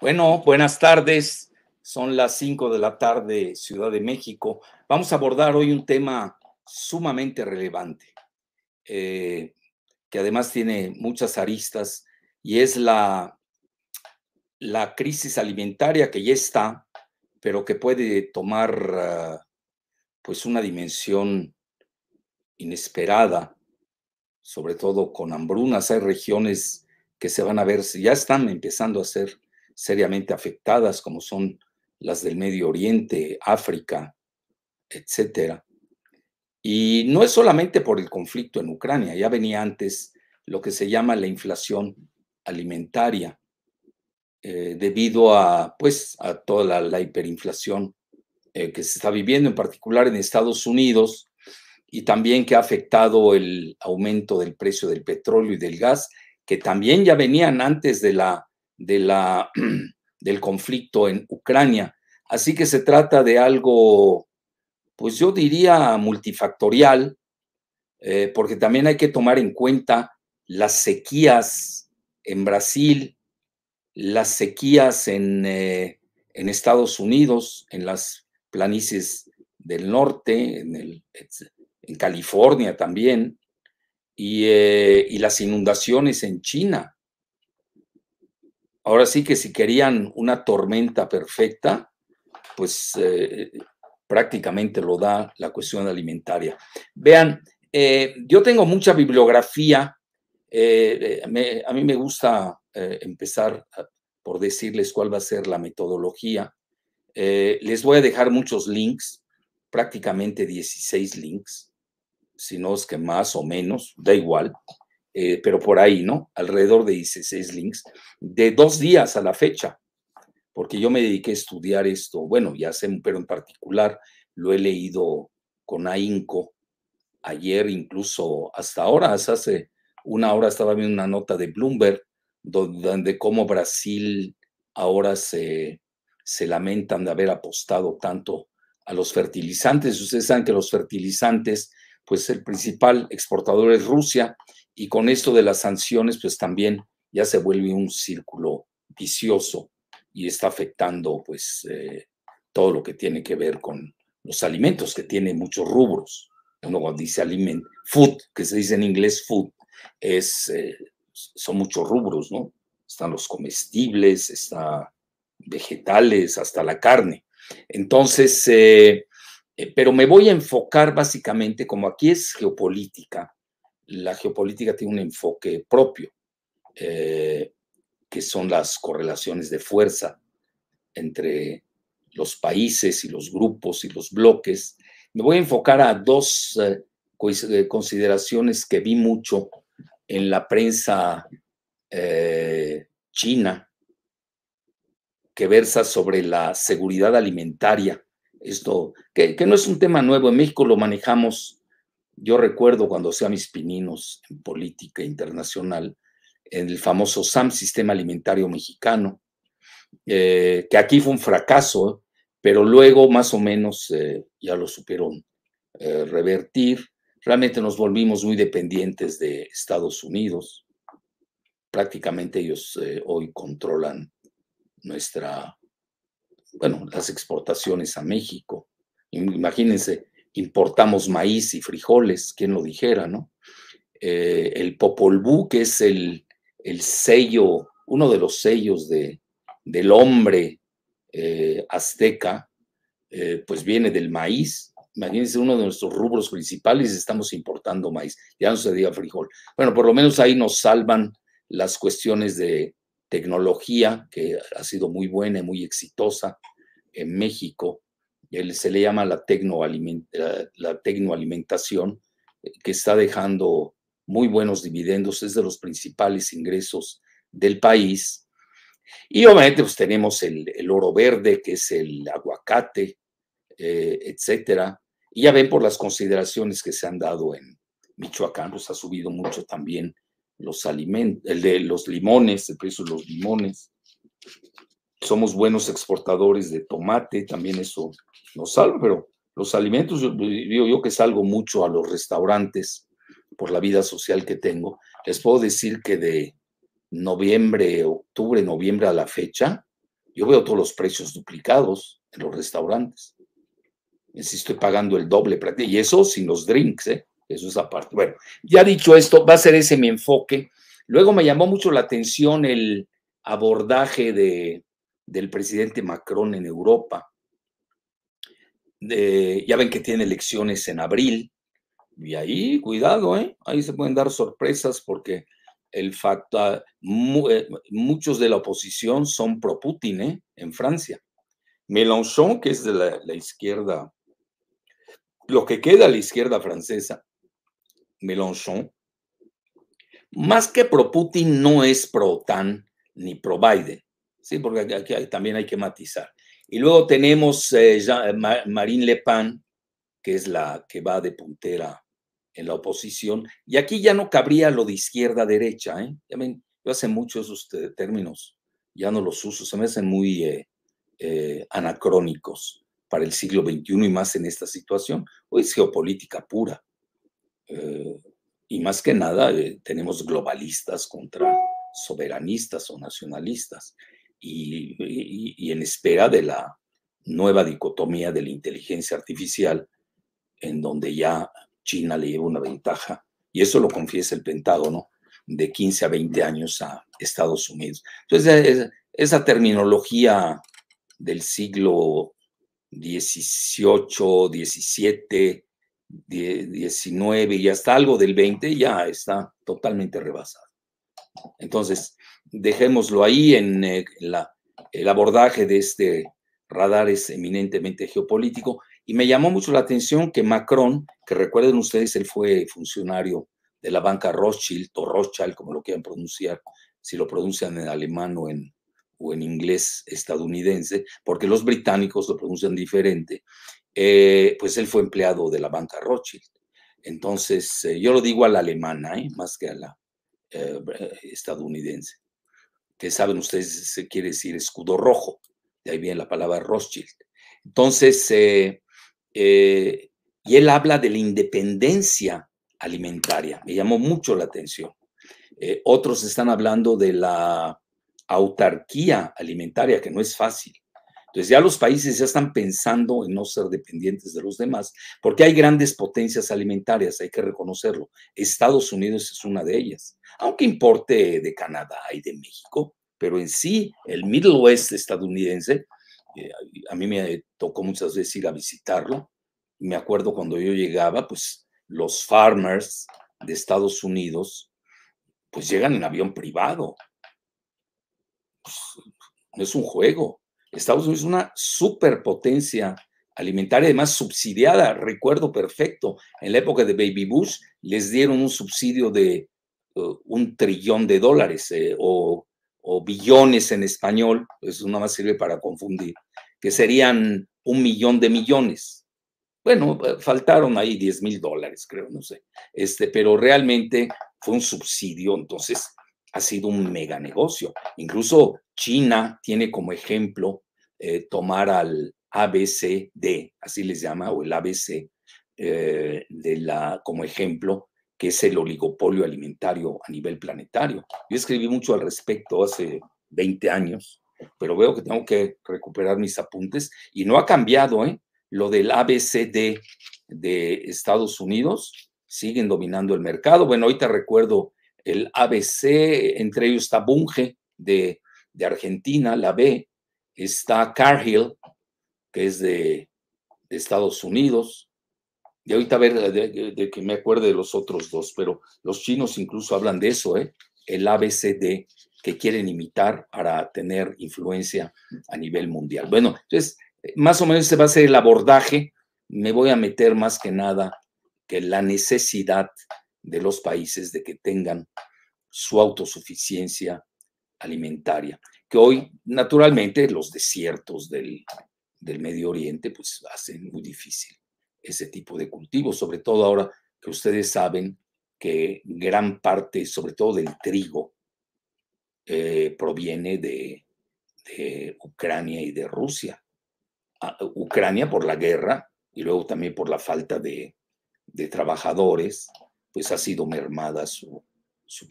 Bueno, buenas tardes. Son las 5 de la tarde, Ciudad de México. Vamos a abordar hoy un tema sumamente relevante, eh, que además tiene muchas aristas, y es la, la crisis alimentaria que ya está, pero que puede tomar ah, pues una dimensión inesperada, sobre todo con hambrunas. Hay regiones que se van a ver, ya están empezando a ser seriamente afectadas, como son las del Medio Oriente, África, etcétera. Y no es solamente por el conflicto en Ucrania, ya venía antes lo que se llama la inflación alimentaria, eh, debido a, pues, a toda la, hiperinflación eh, que se está viviendo, en particular en Estados Unidos, y también que ha afectado el aumento del precio del petróleo y del gas, que también ya venían antes de la de la, del conflicto en Ucrania. Así que se trata de algo, pues yo diría multifactorial, eh, porque también hay que tomar en cuenta las sequías en Brasil, las sequías en, eh, Estados Unidos, en las planicies del norte, en, California también, y, eh, y las inundaciones en China. Ahora sí que si querían una tormenta perfecta, pues prácticamente lo da la cuestión alimentaria. Vean, eh, yo tengo mucha bibliografía. Eh, a mí me gusta empezar por decirles cuál va a ser la metodología. les voy a dejar muchos links, prácticamente 16 links, si no es que más o menos, da igual. Eh, pero por ahí, ¿no? Alrededor de 16 links, de dos días a la fecha, porque yo me dediqué a estudiar esto, bueno, ya sé, pero en particular lo he leído con ahínco, ayer incluso hasta ahora, hace una hora estaba viendo una nota de Bloomberg, donde cómo Brasil ahora se, se lamentan de haber apostado tanto a los fertilizantes. Ustedes saben que los fertilizantes, pues el principal exportador es Rusia y con esto de las sanciones, pues también ya se vuelve un círculo vicioso y está afectando pues eh, todo lo que tiene que ver con los alimentos, que tiene muchos rubros. Uno cuando dice aliment, food, que se dice en inglés food, es, eh, son muchos rubros, ¿no? Están los comestibles, está vegetales, hasta la carne. Entonces, eh, pero me voy a enfocar básicamente, como aquí es geopolítica, la geopolítica tiene un enfoque propio, eh, que son las correlaciones de fuerza entre los países y los grupos y los bloques. Me voy a enfocar a dos eh, eh, consideraciones que vi mucho en la prensa china, que versa sobre la seguridad alimentaria. Esto, que, que no es un tema nuevo, en México lo manejamos yo recuerdo cuando hacía mis pininos en política internacional, el famoso SAM, Sistema Alimentario Mexicano, eh, que aquí fue un fracaso, pero luego más o menos eh, ya lo supieron eh, revertir. Realmente nos volvimos muy dependientes de Estados Unidos. Prácticamente ellos hoy controlan nuestra, bueno, las exportaciones a México. Imagínense, importamos maíz y frijoles, quien lo dijera, ¿no? El Popol Vuh, que es el, sello, uno de los sellos de, del hombre eh, azteca, eh, pues viene del maíz. Imagínense, uno de nuestros rubros principales, estamos importando maíz, ya no se diga frijol. Bueno, por lo menos ahí nos salvan las cuestiones de tecnología, que ha sido muy buena y muy exitosa en México, se le llama la, la tecnoalimentación, eh, que está dejando muy buenos dividendos, es de los principales ingresos del país. Y obviamente pues tenemos el, oro verde, que es el aguacate, eh, etcétera. Y ya ven por las consideraciones que se han dado en Michoacán, pues ha subido mucho también los alimentos, el de los limones, el precio de los limones. Somos buenos exportadores de tomate, también eso nos salva, pero los alimentos, yo digo yo que salgo mucho a los restaurantes por la vida social que tengo, les puedo decir que de noviembre, octubre, noviembre a la fecha, yo veo todos los precios duplicados en los restaurantes. Si estoy pagando el doble, y eso sin los drinks, ¿eh? eso es aparte. Bueno, ya dicho esto, va a ser ese mi enfoque. Luego me llamó mucho la atención el abordaje de, del presidente Macron en Europa ya ven que tiene elecciones en abril, y ahí, cuidado, ¿eh? ahí se pueden dar sorpresas porque el facto, ah, eh, muchos de la oposición son pro Putin ¿eh? en Francia. Mélenchon, que es de la, izquierda, lo que queda a la izquierda francesa, Mélenchon, más que pro Putin, no es pro OTAN ni pro Biden, ¿sí? porque aquí también hay que matizar. Y luego tenemos eh, eh, Marine Le Pen, que es la que va de puntera en la oposición. Y aquí ya no cabría lo de izquierda-derecha. ¿eh? Yo hace mucho esos términos ya no los uso, se me hacen muy eh, anacrónicos para el siglo XXI y más en esta situación. Hoy es geopolítica pura. y más que nada tenemos globalistas contra soberanistas o nacionalistas y, en espera de la nueva dicotomía de la inteligencia artificial, en donde ya China le lleva una ventaja, y eso lo confiesa el Pentágono, de 15 a 20 años a Estados Unidos. Entonces, esa terminología del siglo XVIII, XVII, XIX y hasta algo del XX ya está totalmente rebasada. Entonces, dejémoslo ahí en eh, el abordaje de este radar es eminentemente geopolítico. Y me llamó mucho la atención que Macron, que recuerden ustedes, él fue funcionario de la banca Rothschild o Rothschild, como lo quieran pronunciar, si lo pronuncian en alemán o en, o en inglés estadounidense, porque los británicos lo pronuncian diferente, eh, pues él fue empleado de la banca Rothschild. Entonces, eh, yo lo digo a la alemana, más que a la estadounidense que saben ustedes se quiere decir escudo rojo, de ahí viene la palabra Rothschild. Entonces, eh, y él habla de la independencia alimentaria, me llamó mucho la atención. Eh, otros están hablando de la autarquía alimentaria, que no es fácil. Entonces ya los países ya están pensando en no ser dependientes de los demás, porque hay grandes potencias alimentarias, hay que reconocerlo. Estados Unidos es una de ellas, aunque importe de Canadá y de México, pero en sí el Middle West estadounidense, eh, a mí me tocó muchas veces ir a visitarlo, me acuerdo cuando yo llegaba, pues los farmers de Estados Unidos, pues llegan en avión privado. Pues, es un juego. Estados Unidos es una superpotencia alimentaria, además subsidiada. Recuerdo perfecto, en la época de Baby Bush les dieron un subsidio de uh, un trillón de dólares eh, o, billones en español, eso nada más sirve para confundir, que serían un millón de millones. Bueno, eh, faltaron ahí 10 mil dólares, creo, no sé. Este, pero realmente fue un subsidio, entonces ha sido un mega negocio. Incluso China tiene como ejemplo eh, tomar al ABCD, así les llama, o el ABC, eh, de la, como ejemplo, que es el oligopolio alimentario a nivel planetario. Yo escribí mucho al respecto hace 20 años, pero veo que tengo que recuperar mis apuntes y no ha cambiado, ¿eh? Lo del ABCD de Estados Unidos, siguen dominando el mercado. Bueno, ahorita recuerdo el ABC, entre ellos está Bunge de, Argentina, la B, está Cargill, que es de, Estados Unidos, y ahorita a ver de, que me acuerde de los otros dos, pero los chinos incluso hablan de eso, ¿eh? el ABCD, que quieren imitar para tener influencia a nivel mundial. Bueno, entonces, más o menos se va a hacer el abordaje, me voy a meter más que nada que la necesidad de los países de que tengan su autosuficiencia alimentaria, que hoy naturalmente los desiertos del, Medio Oriente pues hacen muy difícil ese tipo de cultivos, sobre todo ahora que ustedes saben que gran parte, sobre todo del trigo, eh, proviene de, Ucrania y de Rusia. Ah, Ucrania por la guerra y luego también por la falta de, trabajadores, pues ha sido mermada su,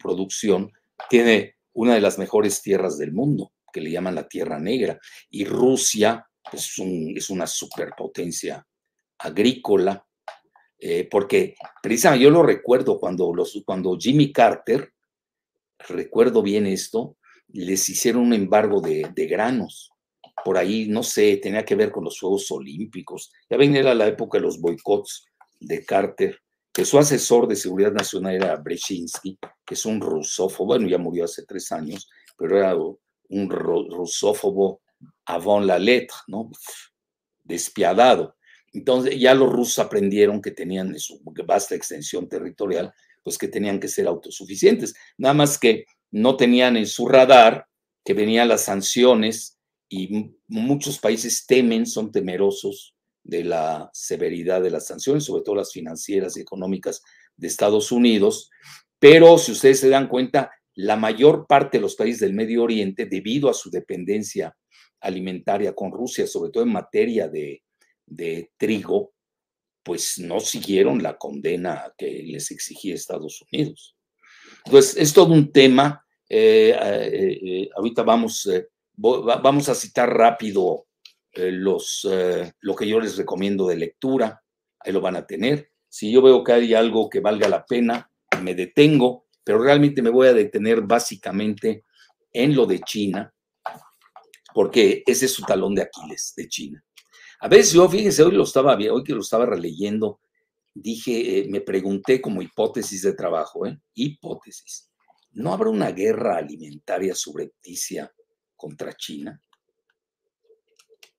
producción. Tiene una de las mejores tierras del mundo, que le llaman la Tierra Negra, y Rusia pues, es una superpotencia agrícola, eh, porque precisamente yo lo recuerdo cuando, los, cuando Jimmy Carter, recuerdo bien esto, les hicieron un embargo de, granos. Por ahí, no sé, tenía que ver con los Juegos Olímpicos. Ya ven, era la época de los boicots de Carter, que su asesor de seguridad nacional era Brzezinski, que es un rusófobo, bueno, ya murió hace tres años, pero era un rusófobo avant la lettre, ¿no? Despiadado. Entonces ya los rusos aprendieron que tenían su vasta extensión territorial, pues que tenían que ser autosuficientes. Nada más que no tenían en su radar que venían las sanciones y muchos países temen, son temerosos de la severidad de las sanciones, sobre todo las financieras y económicas de Estados Unidos. Pero si ustedes se dan cuenta, la mayor parte de los países del Medio Oriente, debido a su dependencia alimentaria con Rusia, sobre todo en materia de, de trigo, pues no siguieron la condena que les exigía Estados Unidos. Entonces, es todo un tema. Eh, eh, eh, ahorita vamos, vamos a citar rápido los, lo que yo les recomiendo de lectura. Ahí lo van a tener. Si yo veo que hay algo que valga la pena, me detengo, pero realmente me voy a detener básicamente en lo de China, porque ese es su talón de Aquiles de China. A veces yo, fíjense, hoy lo estaba, hoy que lo estaba releyendo, dije, me pregunté como hipótesis de trabajo, ¿eh? hipótesis, ¿no habrá una guerra alimentaria subrepticia contra China?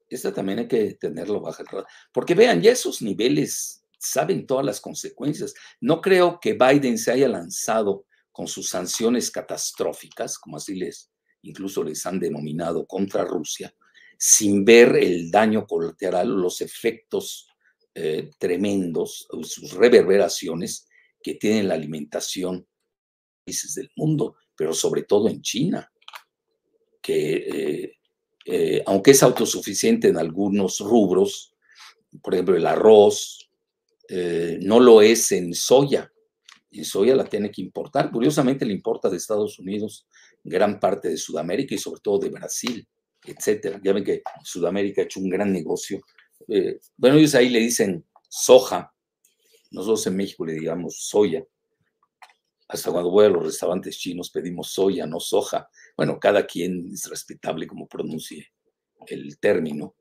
Esta también hay que tenerlo bajo el radar. Porque vean, ya esos niveles saben todas las consecuencias. No creo que Biden se haya lanzado con sus sanciones catastróficas, como así les incluso les han denominado contra Rusia, sin ver el daño colateral, los efectos eh, tremendos, sus reverberaciones que tiene la alimentación países del mundo, pero sobre todo en China, que eh, eh, aunque es autosuficiente en algunos rubros, por ejemplo el arroz, no lo es en soya. En soya la tiene que importar. Curiosamente le importa de Estados Unidos gran parte de Sudamérica y sobre todo de Brasil, etcétera. Ya ven que Sudamérica ha hecho un gran negocio eh, bueno, ellos ahí le dicen soja, nosotros en México le digamos soya. Hasta cuando voy a los restaurantes chinos pedimos soya, no soja. Bueno, cada quien es respetable como pronuncie el término.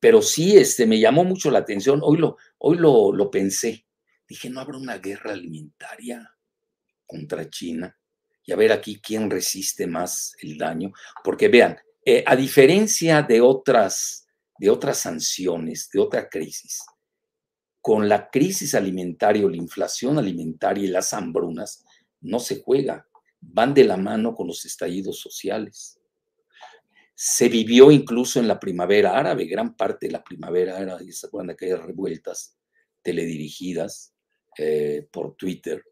Pero sí, este, me llamó mucho la atención. Hoy lo, hoy lo, lo pensé. Dije, ¿no habrá una guerra alimentaria contra China? Y a ver aquí quién resiste más el daño. Porque vean, eh, a diferencia de otras de otras sanciones, de otra crisis, con la crisis alimentaria o la inflación alimentaria y las hambrunas, no se juega, van de la mano con los estallidos sociales. Se vivió incluso en la primavera árabe, gran parte de la primavera árabe, ¿se acuerdan de aquellas revueltas teledirigidas eh, por Twitter?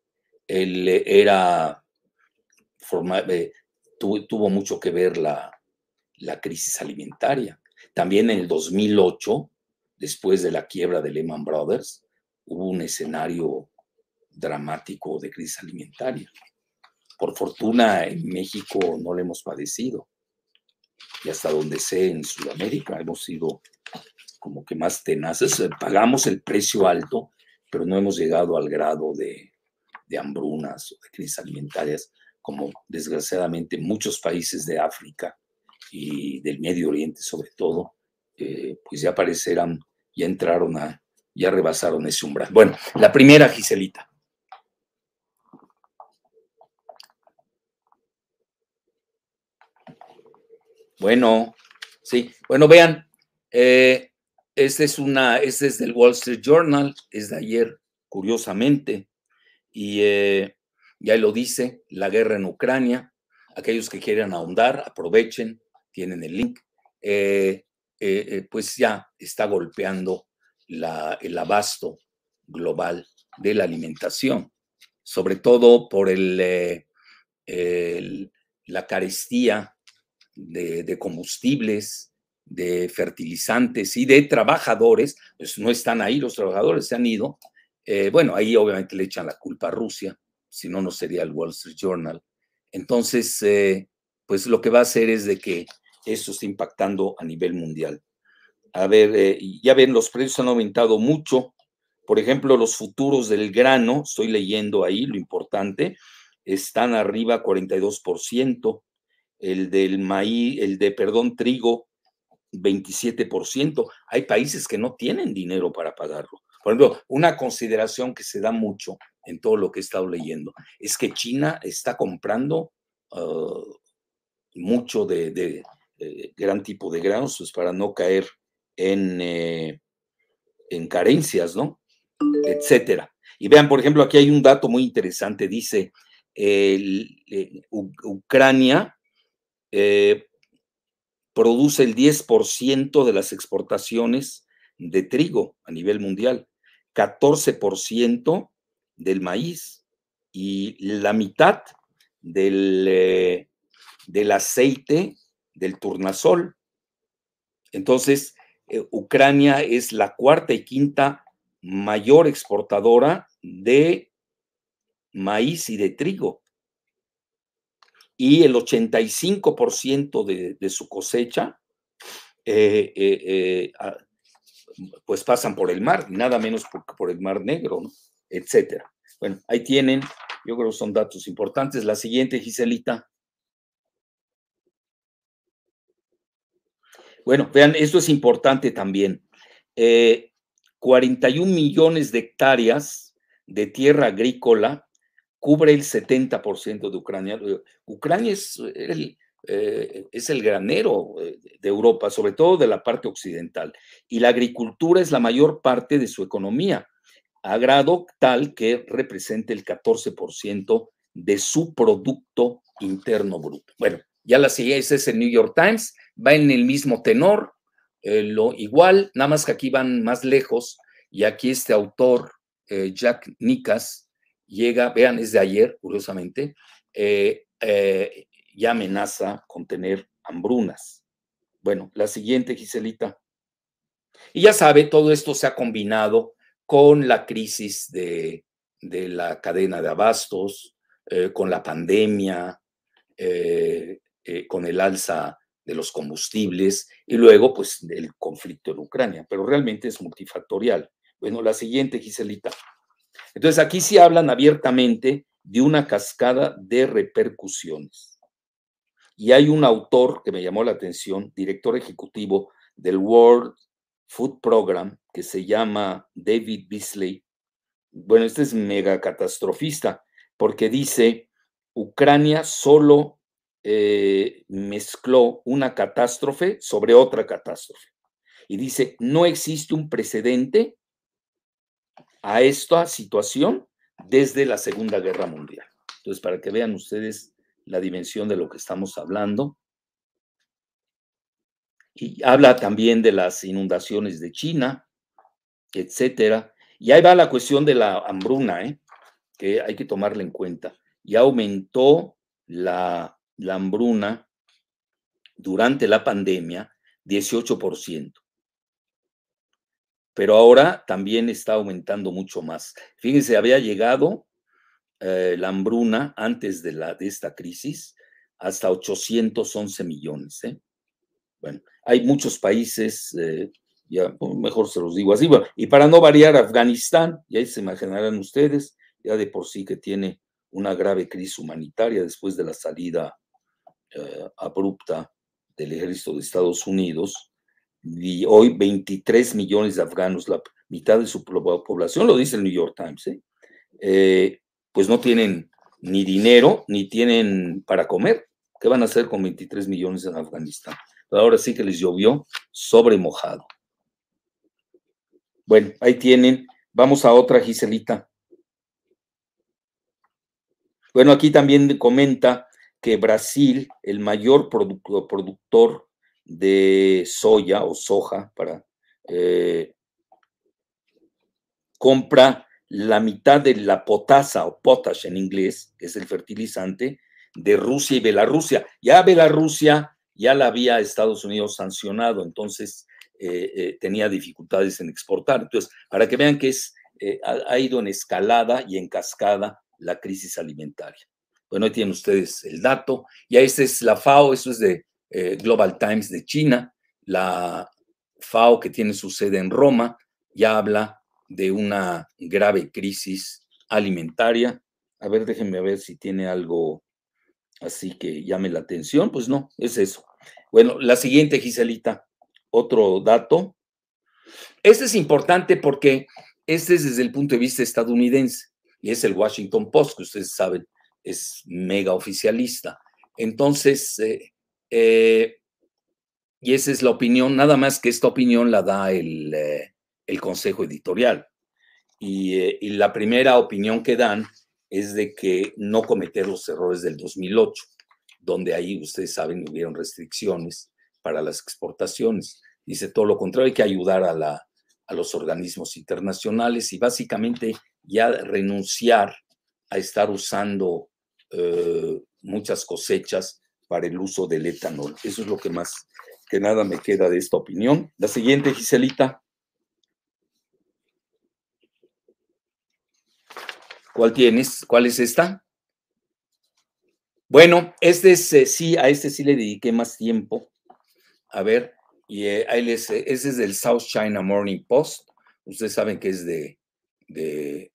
Él era, eh, tuvo, mucho que ver la, la crisis alimentaria también en el 2008, después de la quiebra de Lehman Brothers, hubo un escenario dramático de crisis alimentaria. Por fortuna en México no lo hemos padecido. Y hasta donde sé en Sudamérica hemos sido como que más tenaces. Pagamos el precio alto, pero no hemos llegado al grado de, de hambrunas o de crisis alimentarias como desgraciadamente muchos países de África y del Medio Oriente sobre todo, eh, pues ya aparecerán, ya entraron a, ya rebasaron ese umbral. Bueno, la primera, Giselita. Bueno, sí, bueno, vean, eh, este es una, este es del Wall Street Journal, es de ayer, curiosamente, y eh, ya lo dice, la guerra en Ucrania, aquellos que quieran ahondar, aprovechen, tienen el link, eh, eh, eh, pues ya está golpeando el abasto global de la alimentación. sobre todo por el, la carestía de, combustibles, de fertilizantes y de trabajadores, pues no están ahí, los trabajadores se han ido. Bueno, ahí obviamente le echan la culpa a Rusia, si no, no sería el Wall Street Journal. Entonces, pues lo que va a hacer es de que eso está impactando a nivel mundial. A ver, eh, ya ven, los precios han aumentado mucho. Por ejemplo, los futuros del grano, estoy leyendo ahí lo importante, están arriba 42%, el del maíz, el de, perdón, trigo, 27%. Hay países que no tienen dinero para pagarlo. Por ejemplo, una consideración que se da mucho en todo lo que he estado leyendo es que China está comprando ah, mucho de, gran tipo de granos pues, para no caer en, eh, en carencias, ¿no? Etcétera. Y vean, por ejemplo, aquí hay un dato muy interesante. Dice, eh, Ucrania eh, produce el 10% de las exportaciones de trigo a nivel mundial, 14% del maíz y la mitad del, del aceite del turnasol. Entonces, eh, Ucrania es la cuarta y quinta mayor exportadora de maíz y de trigo. Y el 85% de, de, su cosecha, eh, eh, pues pasan por el mar, nada menos por, por el mar negro, ¿no? etcétera. Bueno, ahí tienen, yo creo que son datos importantes. La siguiente, Giselita. Bueno, vean, esto es importante también. 41 eh, millones de hectáreas de tierra agrícola cubre el 70% de Ucrania. Ucrania es el, eh, granero eh, de Europa, sobre todo de la parte occidental, y la agricultura es la mayor parte de su economía, a grado tal que representa el 14% de su Producto Interno Bruto. Bueno, ya la siguiente es el New York Times, va en el mismo tenor, eh, lo igual, nada más que aquí van más lejos, y aquí este autor, eh, Jack Nicas, llega, vean, es de ayer, curiosamente, eh, ya amenaza con tener hambrunas. Bueno, la siguiente, Giselita. Y ya sabe, todo esto se ha combinado con la crisis de la cadena de abastos, con la pandemia, con el alza de los combustibles y luego pues el conflicto en Ucrania, pero realmente es multifactorial. Bueno, la siguiente, Giselita. Entonces aquí sí hablan abiertamente de una cascada de repercusiones. Y hay un autor que me llamó la atención, director ejecutivo del World Food Program, que se llama David Beasley. Bueno, este es mega catastrofista, porque dice, Ucrania solo eh, mezcló una catástrofe sobre otra catástrofe. Y dice, no existe un precedente a esta situación desde la Segunda Guerra Mundial. Entonces, para que vean ustedes la dimensión de lo que estamos hablando. Y habla también de las inundaciones de China, etcétera. Y ahí va la cuestión de la hambruna, ¿eh? que hay que tomarla en cuenta. Y aumentó la la hambruna durante la pandemia 18%. Pero ahora también está aumentando mucho más. Fíjense, había llegado eh, la hambruna antes de, la, de esta crisis hasta 811 millones. ¿eh? Bueno, hay muchos países, eh, ya mejor se los digo así, y para no variar, Afganistán, y ahí se imaginarán ustedes, ya de por sí que tiene una grave crisis humanitaria después de la salida eh, abrupta del ejército de Estados Unidos, y hoy 23 millones de afganos, la mitad de su población, lo dice el New York Times, ¿eh? Eh, pues no tienen ni dinero ni tienen para comer. ¿Qué van a hacer con 23 millones en Afganistán? ahora sí que les llovió sobre mojado. Bueno, ahí tienen. Vamos a otra, Giselita. Bueno, aquí también comenta que Brasil, el mayor productor de soya o soja para eh, compra la mitad de la potasa o potash en inglés, que es el fertilizante, de Rusia y Bielorrusia. Ya Bielorrusia ya la había Estados Unidos sancionado, entonces eh, eh, tenía dificultades en exportar. Entonces, para que vean que es, eh, ha, ido en escalada y en cascada la crisis alimentaria. Bueno, ahí tienen ustedes el dato. Y esta es la FAO, eso es de Global Times de China. La FAO, que tiene su sede en Roma, ya habla de una grave crisis alimentaria. A ver, déjenme ver si tiene algo así que llame la atención. Pues no, es eso. Bueno, la siguiente, Giselita, otro dato. Este es importante porque este es desde el punto de vista estadounidense y es el Washington Post, que ustedes saben, es mega oficialista. Entonces, eh, eh, y esa es la opinión, nada más que esta opinión la da el, eh, el consejo editorial. Y, y, la primera opinión que dan es de que no cometer los errores del 2008, donde ahí ustedes saben hubieron restricciones para las exportaciones. Dice todo lo contrario, hay que ayudar a, la, a los organismos internacionales y básicamente ya renunciar a estar usando eh, muchas cosechas para el uso del etanol. Eso es lo que más que nada me queda de esta opinión. La siguiente, Giselita. ¿Cuál tienes? ¿Cuál es esta? Bueno, este es, eh, sí, a este sí le dediqué más tiempo. A ver, y eh, ahí eh, ese es del South China Morning Post. Ustedes saben que es de, de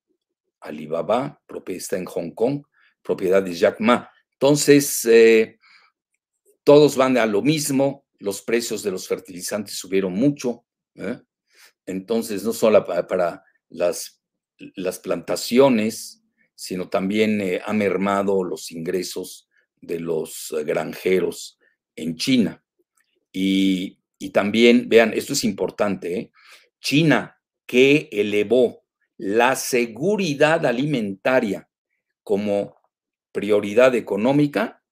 Alibaba, está en Hong Kong, propiedad de Jack Ma. Entonces, todos van a lo mismo, los precios de los fertilizantes subieron mucho. Entonces, no solo para las las plantaciones, sino también eh, ha mermado los ingresos de los eh, granjeros en China. Y, también, vean, esto es importante, ¿eh? China que elevó la seguridad alimentaria como prioridad económica,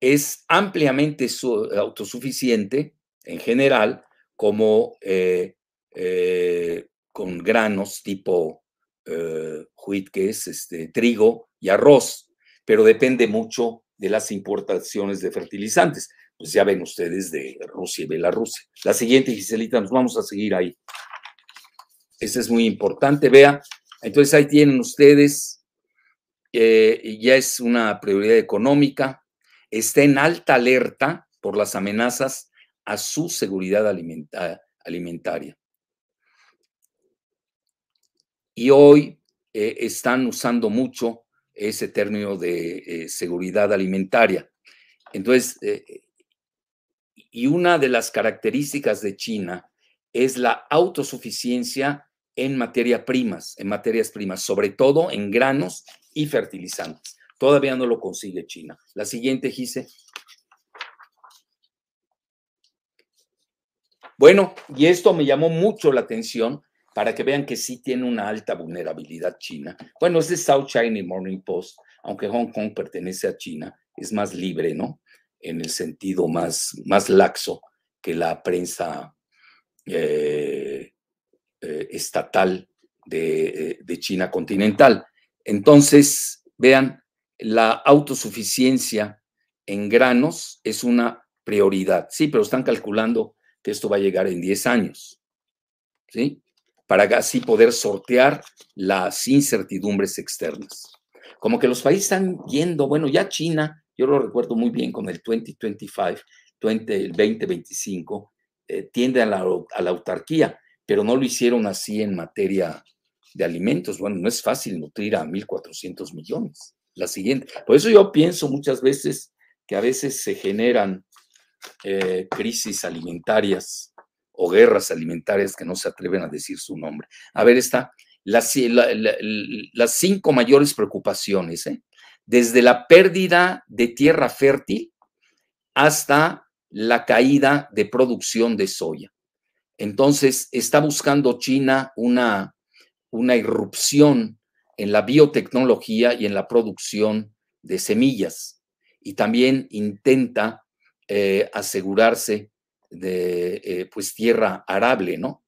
es ampliamente autosuficiente en general como con granos tipo eh, que es este, trigo y arroz, pero depende mucho de las importaciones de fertilizantes. Pues ya ven ustedes de Rusia y Bielorrusia. La siguiente, Giselita, nos vamos a seguir ahí. Ese es muy importante, vea. Entonces ahí tienen ustedes, eh, ya es una prioridad económica, está en alta alerta por las amenazas a su seguridad alimentaria y hoy eh, están usando mucho ese término de eh, seguridad alimentaria. Entonces, y una de las características de China es la autosuficiencia en materia primas, en materias primas, sobre todo en granos y fertilizantes. Todavía no lo consigue China. La siguiente, Gise. Bueno, y esto me llamó mucho la atención para que vean que sí tiene una alta vulnerabilidad China. Bueno, es de South China Morning Post, aunque Hong Kong pertenece a China, es más libre, ¿no? En el sentido más, más laxo que la prensa eh, eh, estatal de, de China continental. Entonces, vean, la autosuficiencia en granos es una prioridad. Sí, pero están calculando que esto va a llegar en 10 años. ¿Sí? para así poder sortear las incertidumbres externas. Como que los países están yendo, bueno, ya China, yo lo recuerdo muy bien con el 2025, 20, el 2025, eh, tiende a la, a la autarquía, pero no lo hicieron así en materia de alimentos. Bueno, no es fácil nutrir a 1.400 millones. La siguiente. Por eso yo pienso muchas veces que a veces se generan eh, crisis alimentarias o guerras alimentarias que no se atreven a decir su nombre. A ver, está las, cinco mayores preocupaciones, ¿eh? desde la pérdida de tierra fértil hasta la caída de producción de soya. Entonces, está buscando China una, una irrupción en la biotecnología y en la producción de semillas. Y también intenta eh, asegurarse de eh, pues tierra arable, ¿no?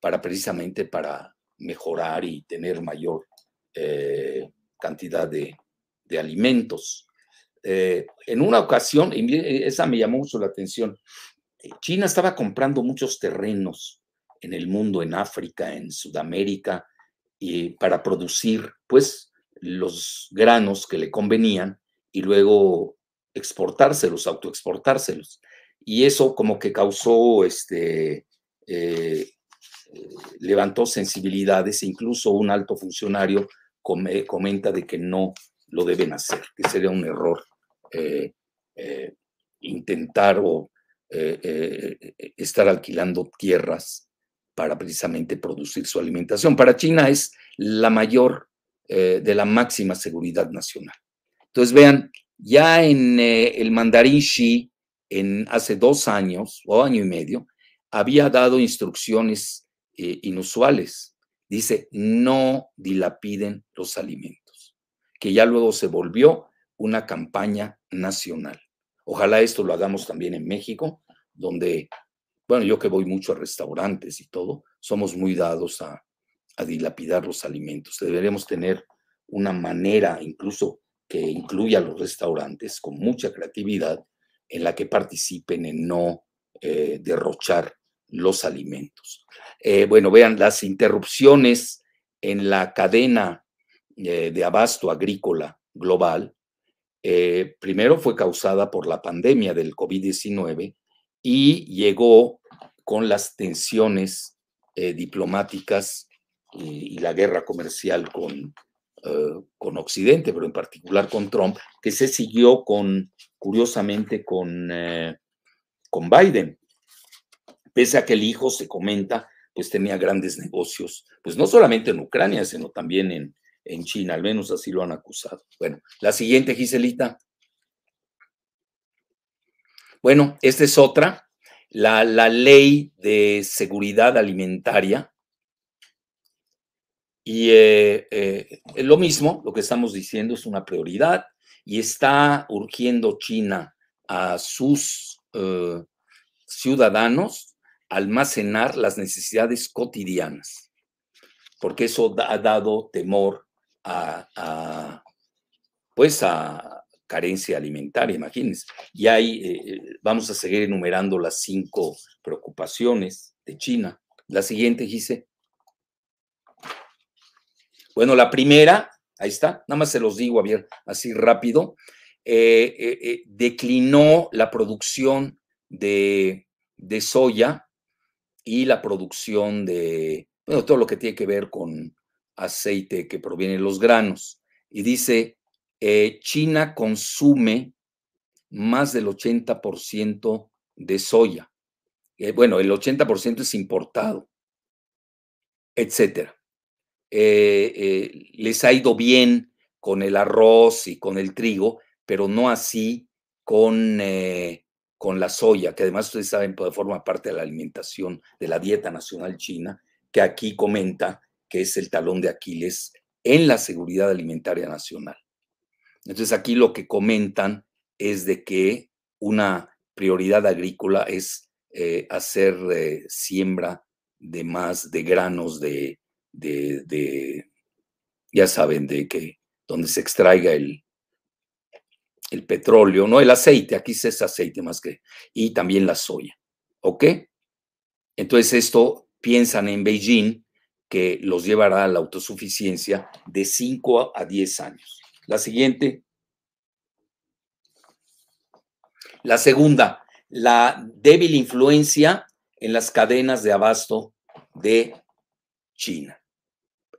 Para precisamente para mejorar y tener mayor eh, cantidad de, alimentos. Eh, en una ocasión, esa me llamó mucho la atención, China estaba comprando muchos terrenos en el mundo, en África, en Sudamérica, y para producir, pues, los granos que le convenían y luego exportárselos, autoexportárselos. Y eso como que causó, este, eh, levantó sensibilidades, e incluso un alto funcionario comenta de que no lo deben hacer, que sería un error eh, eh, intentar o estar alquilando tierras para precisamente producir su alimentación. Para China es la mayor de la máxima seguridad nacional. Entonces, vean, ya en el mandarín Xi, en hace dos años o año y medio, había dado instrucciones eh, inusuales. Dice, no dilapiden los alimentos, que ya luego se volvió una campaña nacional. Ojalá esto lo hagamos también en México, donde, bueno, yo que voy mucho a restaurantes y todo, somos muy dados a, dilapidar los alimentos. Deberíamos tener una manera incluso que incluya a los restaurantes con mucha creatividad en la que participen en no eh, derrochar los alimentos. Eh, bueno, vean, las interrupciones en la cadena eh, de abasto agrícola global, primero fue causada por la pandemia del COVID-19 y llegó con las tensiones diplomáticas y, la guerra comercial con, con Occidente, pero en particular con Trump, que se siguió con, curiosamente, con, con Biden pese a que el hijo se comenta, pues tenía grandes negocios, pues no solamente en Ucrania, sino también en, en China, al menos así lo han acusado. Bueno, la siguiente, Giselita. Bueno, esta es otra, la, la ley de seguridad alimentaria. Y eh, eh, lo mismo, lo que estamos diciendo es una prioridad y está urgiendo China a sus eh, ciudadanos almacenar las necesidades cotidianas, porque eso ha dado temor a, pues a carencia alimentaria, imagínense. Y ahí eh, eh, vamos a seguir enumerando las cinco preocupaciones de China. La siguiente, Gise. Bueno, la primera, ahí está, nada más se los digo, ver, así rápido, eh, declinó la producción de, de soya y la producción de, bueno, todo lo que tiene que ver con aceite que proviene de los granos. Y dice, eh, China consume más del 80% de soya. Eh, bueno, el 80% es importado, etcétera. Eh, les ha ido bien con el arroz y con el trigo, pero no así con con la soya, que además ustedes saben, pues, forma parte de la alimentación de la dieta nacional china, que aquí comenta que es el talón de Aquiles en la seguridad alimentaria nacional. Entonces aquí lo que comentan es de que una prioridad agrícola es eh, hacer eh, siembra de más de granos de, ya saben, de que donde se extraiga el, el petróleo, no el aceite, aquí es aceite más que, y también la soya. ¿Ok? Entonces esto piensan en Beijing que los llevará a la autosuficiencia de 5 a 10 años. La siguiente. La segunda, la débil influencia en las cadenas de abasto de China.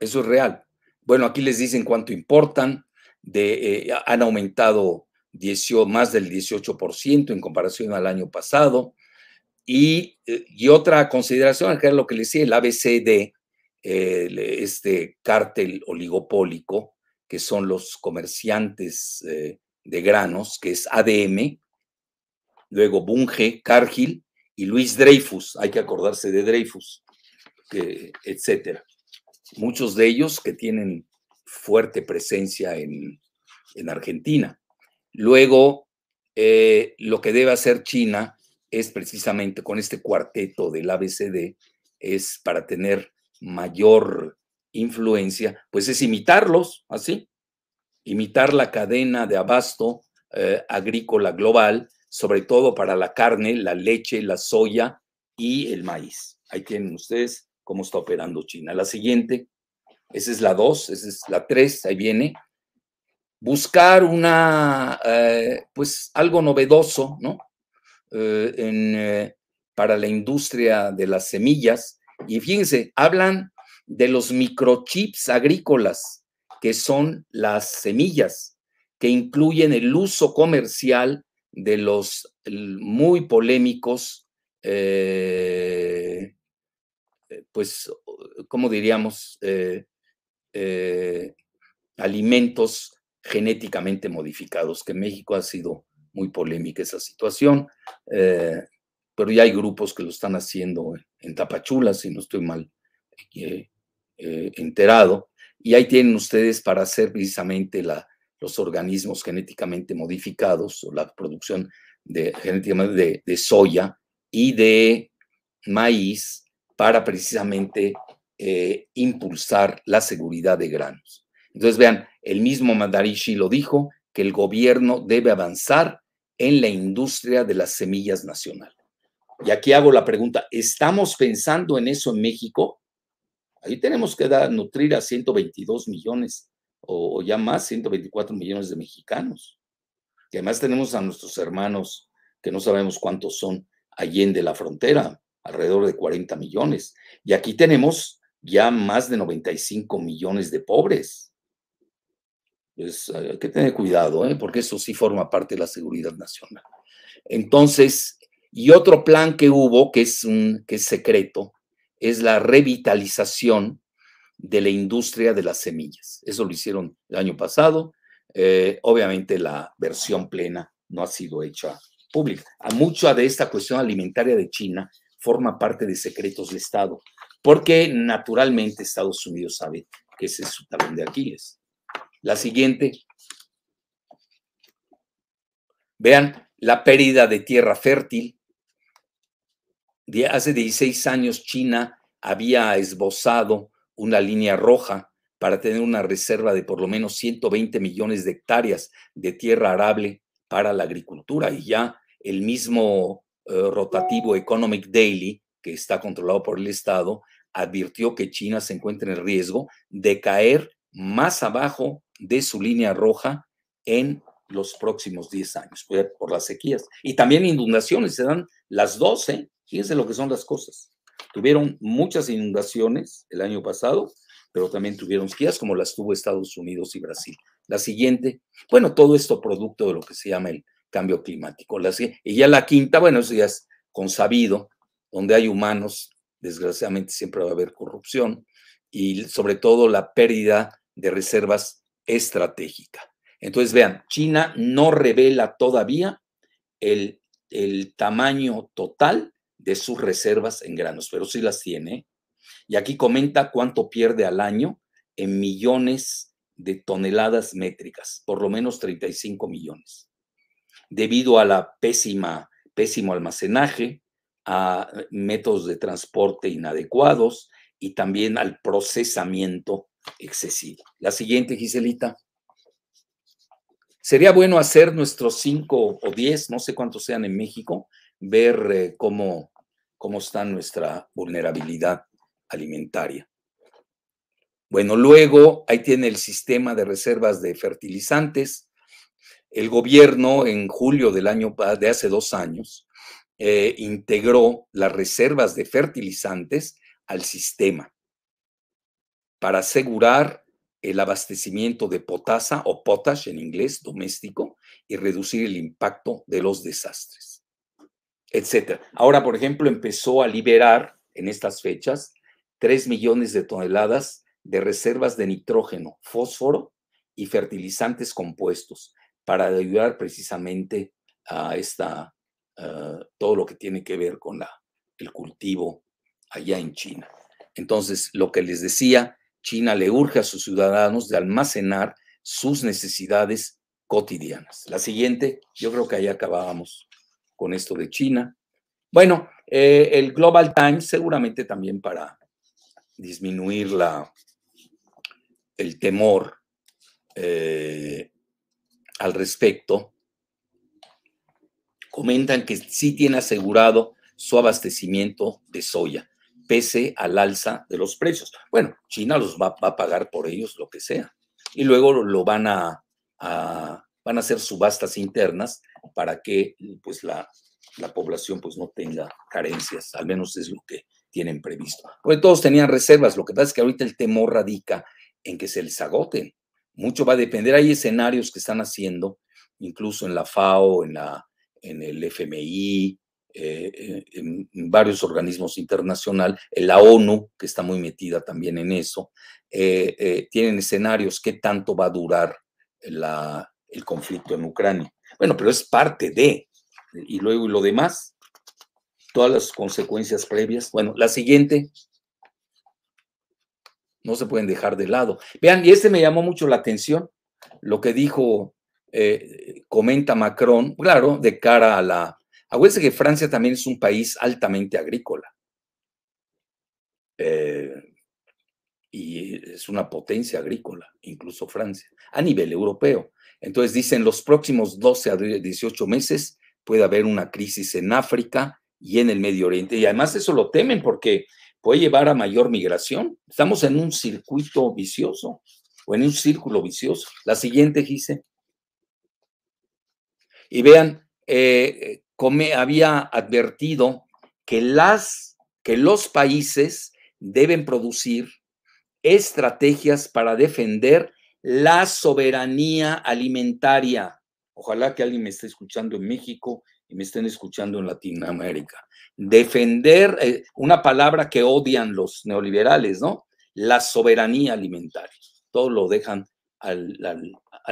Eso es real. Bueno, aquí les dicen cuánto importan, de, eh, han aumentado más del 18% en comparación al año pasado. Y, eh, y otra consideración, que es lo que le decía, el ABCD, este cártel oligopólico, que son los comerciantes eh, de granos, que es ADM, luego Bunge, Cargill y Luis Dreyfus, hay que acordarse de Dreyfus, que, etcétera. Muchos de ellos que tienen fuerte presencia en, en Argentina. Luego, eh, lo que debe hacer China es precisamente con este cuarteto del ABCD, es para tener mayor influencia, pues es imitarlos, así, imitar la cadena de abasto eh, agrícola global, sobre todo para la carne, la leche, la soya y el maíz. Ahí tienen ustedes cómo está operando China. La siguiente, esa es la 2, esa es la 3, ahí viene. Buscar una, eh, pues algo novedoso, ¿no? Eh, para la industria de las semillas. Y fíjense, hablan de los microchips agrícolas, que son las semillas, que incluyen el uso comercial de los muy polémicos, eh, pues, ¿cómo diríamos? Eh, eh, alimentos genéticamente modificados, que en México ha sido muy polémica esa situación pero ya hay grupos que lo están haciendo en Tapachula, si no estoy mal eh, enterado, y ahí tienen ustedes para hacer precisamente los organismos genéticamente modificados o la producción de, de, soya y de maíz para precisamente eh, impulsar la seguridad de granos. Entonces, vean, el mismo Mandarishi lo dijo, que el gobierno debe avanzar en la industria de las semillas nacionales. Y aquí hago la pregunta, ¿estamos pensando en eso en México? Ahí tenemos que dar, nutrir a 122 millones o, ya más, 124 millones de mexicanos. Que además tenemos a nuestros hermanos, que no sabemos cuántos son, allende la frontera, alrededor de 40 millones. Y aquí tenemos ya más de 95 millones de pobres. Pues hay que tener cuidado, ¿eh? porque eso sí forma parte de la seguridad nacional. Entonces, y otro plan que hubo, que es, un, que es secreto, es la revitalización de la industria de las semillas. Eso lo hicieron el año pasado. Eh, obviamente la versión plena no ha sido hecha pública. A mucha de esta cuestión alimentaria de China forma parte de secretos de Estado, porque naturalmente Estados Unidos sabe que ese es su talón de Aquiles. La siguiente. Vean la pérdida de tierra fértil hace 16 años China había esbozado una línea roja para tener una reserva de por lo menos 120 millones de hectáreas de tierra arable para la agricultura y ya el mismo eh, rotativo Economic Daily, que está controlado por el Estado, advirtió que China se encuentra en riesgo de caer más abajo de su línea roja en los próximos 10 años por las sequías. Y también inundaciones, se dan las 12 Fíjense lo que son las cosas. Tuvieron muchas inundaciones el año pasado, pero también tuvieron sequías como las tuvo Estados Unidos y Brasil. La siguiente, bueno, todo esto producto de lo que se llama el cambio climático. y ya la quinta, bueno, eso ya es consabido, donde hay humanos, desgraciadamente siempre va a haber corrupción y sobre todo la pérdida de reservas estratégicas. Entonces, vean, China no revela todavía el, el tamaño total de sus reservas en granos, pero sí las tiene. Y aquí comenta cuánto pierde al año en millones de toneladas métricas, por lo menos 35 millones, debido a la pésima, pésimo almacenaje, a métodos de transporte inadecuados y también al procesamiento excesivo. La siguiente, Giselita. Sería bueno hacer nuestros cinco o diez, no sé cuántos sean en México, ver eh, cómo cómo está nuestra vulnerabilidad alimentaria. Bueno, luego ahí tiene el sistema de reservas de fertilizantes. El gobierno en julio del año de hace dos años eh, integró las reservas de fertilizantes al sistema para asegurar el abastecimiento de potasa o potash en inglés doméstico y reducir el impacto de los desastres etcétera. Ahora, por ejemplo, empezó a liberar en estas fechas 3 millones de toneladas de reservas de nitrógeno, fósforo y fertilizantes compuestos para ayudar precisamente a esta, todo lo que tiene que ver con la, el cultivo allá en China. Entonces, lo que les decía, China le urge a sus ciudadanos de almacenar sus necesidades cotidianas. La siguiente, yo creo que ahí acabábamos con esto de China. Bueno, eh, el Global Times seguramente también para disminuir la, el temor eh, al respecto, comentan que sí tiene asegurado su abastecimiento de soya, pese al alza de los precios. Bueno, China los va, a pagar por ellos lo que sea. Y luego lo van a, van a hacer subastas internas para que pues, la, la población pues, no tenga carencias, al menos es lo que tienen previsto. Porque todos tenían reservas, lo que pasa es que ahorita el temor radica en que se les agoten. Mucho va a depender, hay escenarios que están haciendo, incluso en la FAO, en, la, en el FMI, eh, eh, en, varios organismos internacionales, en la ONU, que está muy metida también en eso, eh, tienen escenarios qué tanto va a durar la, el conflicto en Ucrania. Bueno, pero es parte de, y luego lo demás, todas las consecuencias previas. Bueno, la siguiente, no se pueden dejar de lado. Vean, y este me llamó mucho la atención, lo que dijo, eh, comenta Macron, claro, de cara a la... Acuérdense que Francia también es un país altamente agrícola. Eh, y es una potencia agrícola, incluso Francia, a nivel europeo. Entonces dicen, los próximos 12 a 18 meses puede haber una crisis en África y en el Medio Oriente. Y además eso lo temen porque puede llevar a mayor migración. Estamos en un circuito vicioso o en un círculo vicioso. La siguiente, dice. Y vean, eh, había advertido que, las, que los países deben producir estrategias para defender la soberanía alimentaria. Ojalá que alguien me esté escuchando en México y me estén escuchando en Latinoamérica. Defender eh, una palabra que odian los neoliberales, ¿no? La soberanía alimentaria. Todo lo dejan al,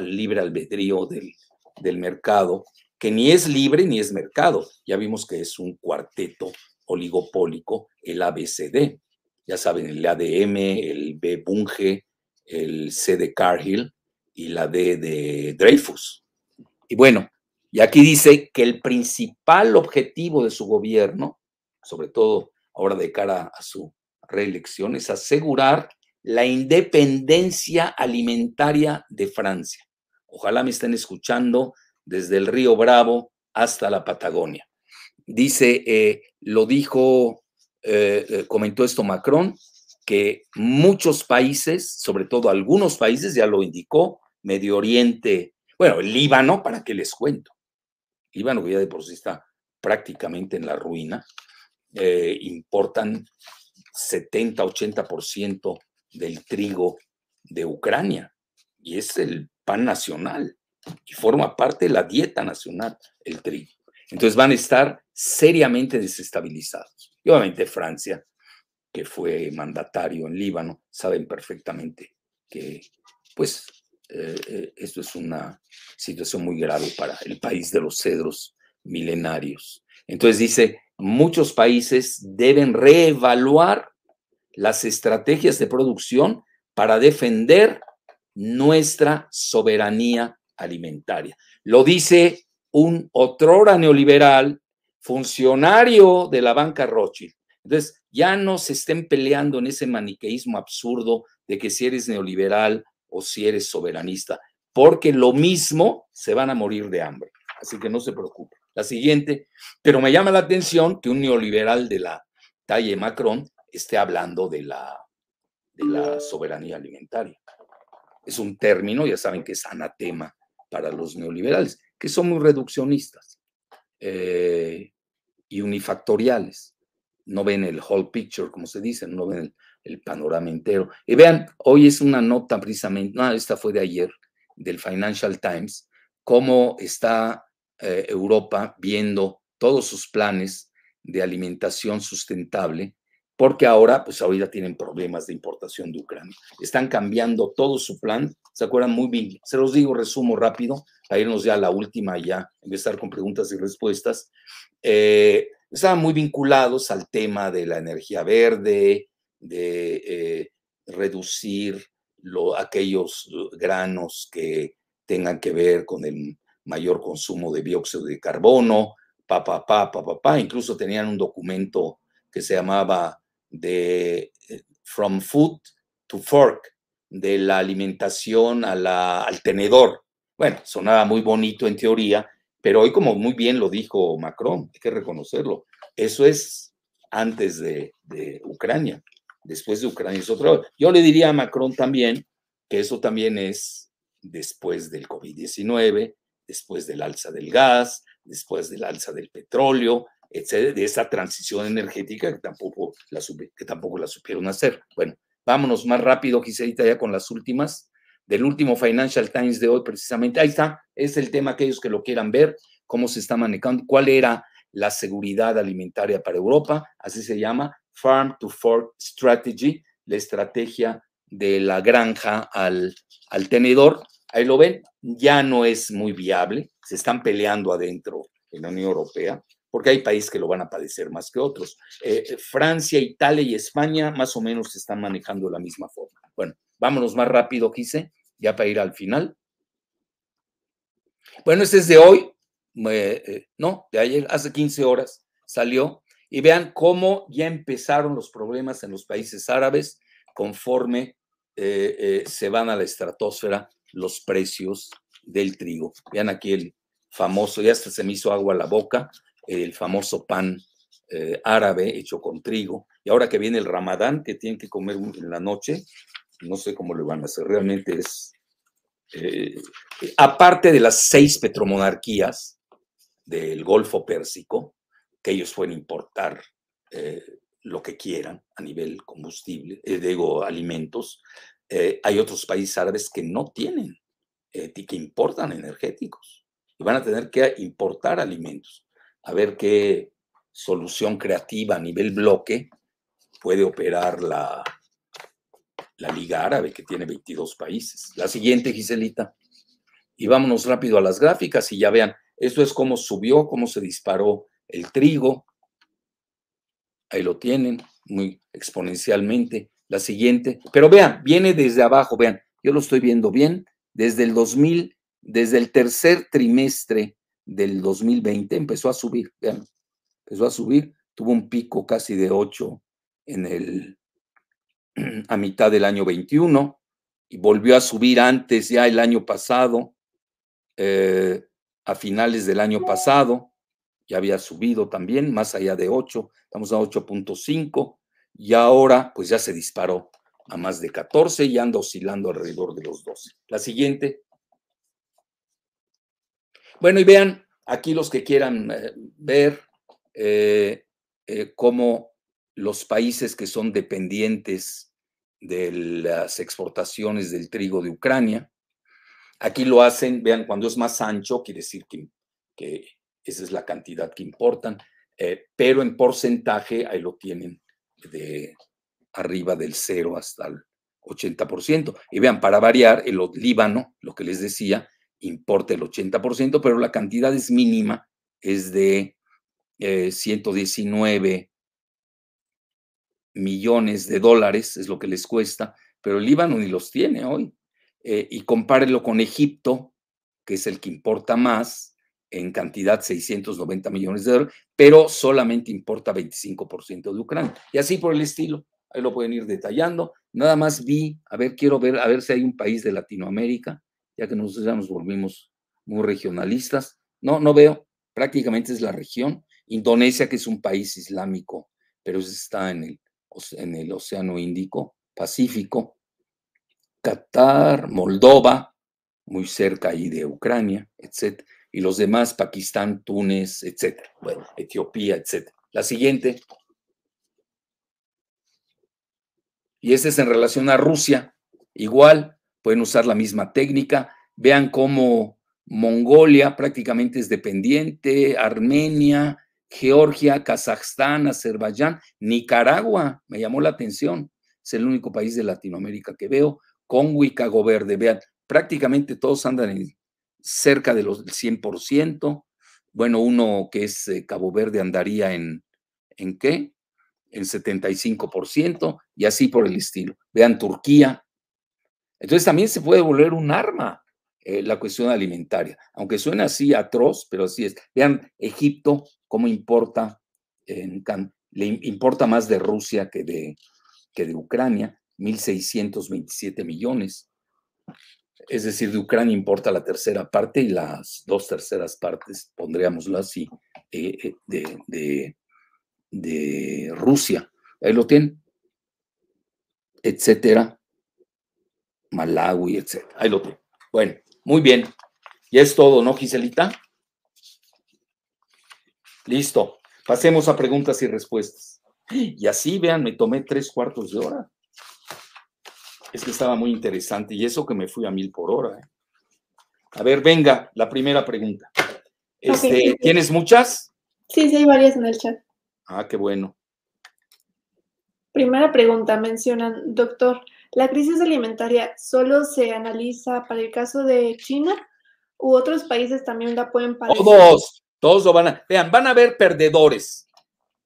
libre albedrío del, del mercado, que ni es libre ni es mercado. Ya vimos que es un cuarteto oligopólico, el ABCD. Ya saben, el ADM, el B Bunge, el C de Cargill y la D de Dreyfus. Y bueno, y aquí dice que el principal objetivo de su gobierno, sobre todo ahora de cara a su reelección, es asegurar la independencia alimentaria de Francia. Ojalá me estén escuchando desde el río Bravo hasta la Patagonia. Dice, eh, lo dijo, eh, eh, comentó esto Macron, que muchos países, sobre todo algunos países, ya lo indicó, Medio Oriente, bueno, el Líbano, ¿para qué les cuento? Líbano, que ya de por sí está prácticamente en la ruina, eh, importan 70-80% del trigo de Ucrania y es el pan nacional y forma parte de la dieta nacional el trigo. Entonces van a estar seriamente desestabilizados. Y obviamente Francia, que fue mandatario en Líbano, saben perfectamente que pues eh, eh, esto es una situación muy grave para el país de los cedros milenarios. Entonces dice, muchos países deben reevaluar las estrategias de producción para defender nuestra soberanía alimentaria. Lo dice un otrora neoliberal, funcionario de la banca Rothschild. Entonces, ya no se estén peleando en ese maniqueísmo absurdo de que si eres neoliberal o si eres soberanista, porque lo mismo se van a morir de hambre. Así que no se preocupe. La siguiente, pero me llama la atención que un neoliberal de la talla Macron esté hablando de la, de la soberanía alimentaria. Es un término, ya saben que es anatema para los neoliberales, que son muy reduccionistas eh, y unifactoriales. No ven el whole picture, como se dice, no ven el, panorama entero. Y vean, hoy es una nota precisamente, no, esta fue de ayer, del Financial Times, cómo está eh, Europa viendo todos sus planes de alimentación sustentable, porque ahora, pues ahorita tienen problemas de importación de Ucrania. Están cambiando todo su plan, ¿se acuerdan muy bien? Se los digo, resumo rápido, para irnos ya a la última ya, empezar con preguntas y respuestas. Eh, estaban muy vinculados al tema de la energía verde, de eh, reducir aquellos granos que tengan que ver con el mayor consumo de dióxido de carbono, pa, pa, pa, pa, pa, Incluso tenían un documento que se llamaba de eh, From Food to Fork, de la alimentación al tenedor. Bueno, sonaba muy bonito en teoría, pero hoy como muy bien lo dijo Macron, hay que reconocerlo, eso es antes de, Ucrania, después de Ucrania es otro. Yo le diría a Macron también que eso también es después del COVID-19, después del alza del gas, después del alza del petróleo, etcétera, de esa transición energética que tampoco la, que tampoco la supieron hacer. Bueno, vámonos más rápido, Giselita, ya con las últimas. Del último Financial Times de hoy, precisamente. Ahí está, es el tema, aquellos que lo quieran ver, cómo se está manejando, cuál era la seguridad alimentaria para Europa, así se llama, Farm to Fork Strategy, la estrategia de la granja al, al tenedor. Ahí lo ven, ya no es muy viable, se están peleando adentro en la Unión Europea, porque hay países que lo van a padecer más que otros. Eh, Francia, Italia y España más o menos se están manejando de la misma forma. Bueno, vámonos más rápido, quise, ya para ir al final. Bueno, este es de hoy, eh, no, de ayer, hace 15 horas salió, y vean cómo ya empezaron los problemas en los países árabes conforme eh, se van a la estratosfera los precios del trigo. Vean aquí el famoso, ya hasta se me hizo agua a la boca, el famoso pan eh, árabe hecho con trigo. Y ahora que viene el ramadán, que tienen que comer en la noche, no sé cómo le van a hacer, realmente es... Eh, aparte de las seis petromonarquías del Golfo Pérsico, que ellos pueden importar eh, lo que quieran a nivel combustible, digo, alimentos, hay otros países árabes que no tienen eh, que importan energéticos y van a tener que importar alimentos. A ver qué solución creativa a nivel bloque puede operar la, la Liga Árabe, que tiene 22 países. La siguiente, Giselita. Y vámonos rápido a las gráficas y ya vean, esto es cómo subió, cómo se disparó el trigo. Ahí lo tienen, muy exponencialmente. La siguiente, pero vean, viene desde abajo, vean, yo lo estoy viendo bien, desde el 2000, desde el tercer trimestre del 2020 empezó a subir, vean, empezó a subir, tuvo un pico casi de 8 en el, a mitad del año 21 y volvió a subir antes ya el año pasado, eh, a finales del año pasado, ya había subido también, más allá de 8, estamos a 8.5 y ahora pues ya se disparó a más de 14 y anda oscilando alrededor de los 12. La siguiente. Bueno, y vean aquí los que quieran eh, ver eh, cómo los países que son dependientes de las exportaciones del trigo de Ucrania, aquí lo hacen, vean, cuando es más ancho, quiere decir que, esa es la cantidad que importan, pero en porcentaje ahí lo tienen de arriba del 0 hasta el 80%. Y vean, para variar, el Líbano, lo que les decía, importa el 80%, pero la cantidad es mínima, es de 119 eh, millones de dólares, es lo que les cuesta, pero el Líbano ni los tiene hoy. Eh, y compárenlo con Egipto, que es el que importa más, en cantidad 690 millones de dólares, pero solamente importa 25% de Ucrania. Y así por el estilo ahí lo pueden ir detallando. Nada más vi, a ver, quiero ver, a ver si hay un país de Latinoamérica, ya que nosotros ya nos volvimos muy regionalistas. No, no veo, prácticamente es la región. Indonesia, que es un país islámico, pero está en el, en el Océano Índico, Pacífico. Qatar, Moldova, muy cerca ahí de Ucrania, etc. Y los demás, Pakistán, Túnez, etc. Bueno, Etiopía, etc. La siguiente. y ese es en relación a Rusia. Igual, pueden usar la misma técnica. Vean cómo Mongolia prácticamente es dependiente, Armenia, Georgia, Kazajstán, Azerbaiyán, Nicaragua, me llamó la atención. Es el único país de Latinoamérica que veo. Congo y Cago Verde, vean, prácticamente todos andan en cerca de los 100%. Bueno, uno que es eh, Cabo Verde andaría en, ¿en qué? en 75% y así por el estilo. Vean Turquía. Entonces también se puede volver un arma eh, la cuestión alimentaria, aunque suena así atroz, pero así es. Vean Egipto, cómo importa, le importa más de Rusia que de, que de Ucrania. 1.627 millones. Es decir, de Ucrania importa la tercera parte y las dos terceras partes, pondríamoslo así, eh, eh, de, de, de Rusia. Ahí lo tienen. Etcétera. Malawi, etcétera. Ahí lo tienen. Bueno, muy bien. Ya es todo, ¿no, Giselita? Listo. Pasemos a preguntas y respuestas. Y así, vean, me tomé tres cuartos de hora. Es que estaba muy interesante y eso que me fui a mil por hora. ¿eh? A ver, venga, la primera pregunta. Este, ¿Tienes muchas? Sí, sí, hay varias en el chat. Ah, qué bueno. Primera pregunta, mencionan, doctor, ¿la crisis alimentaria solo se analiza para el caso de China u otros países también la pueden padecer? Todos, todos lo van a, vean, van a haber perdedores,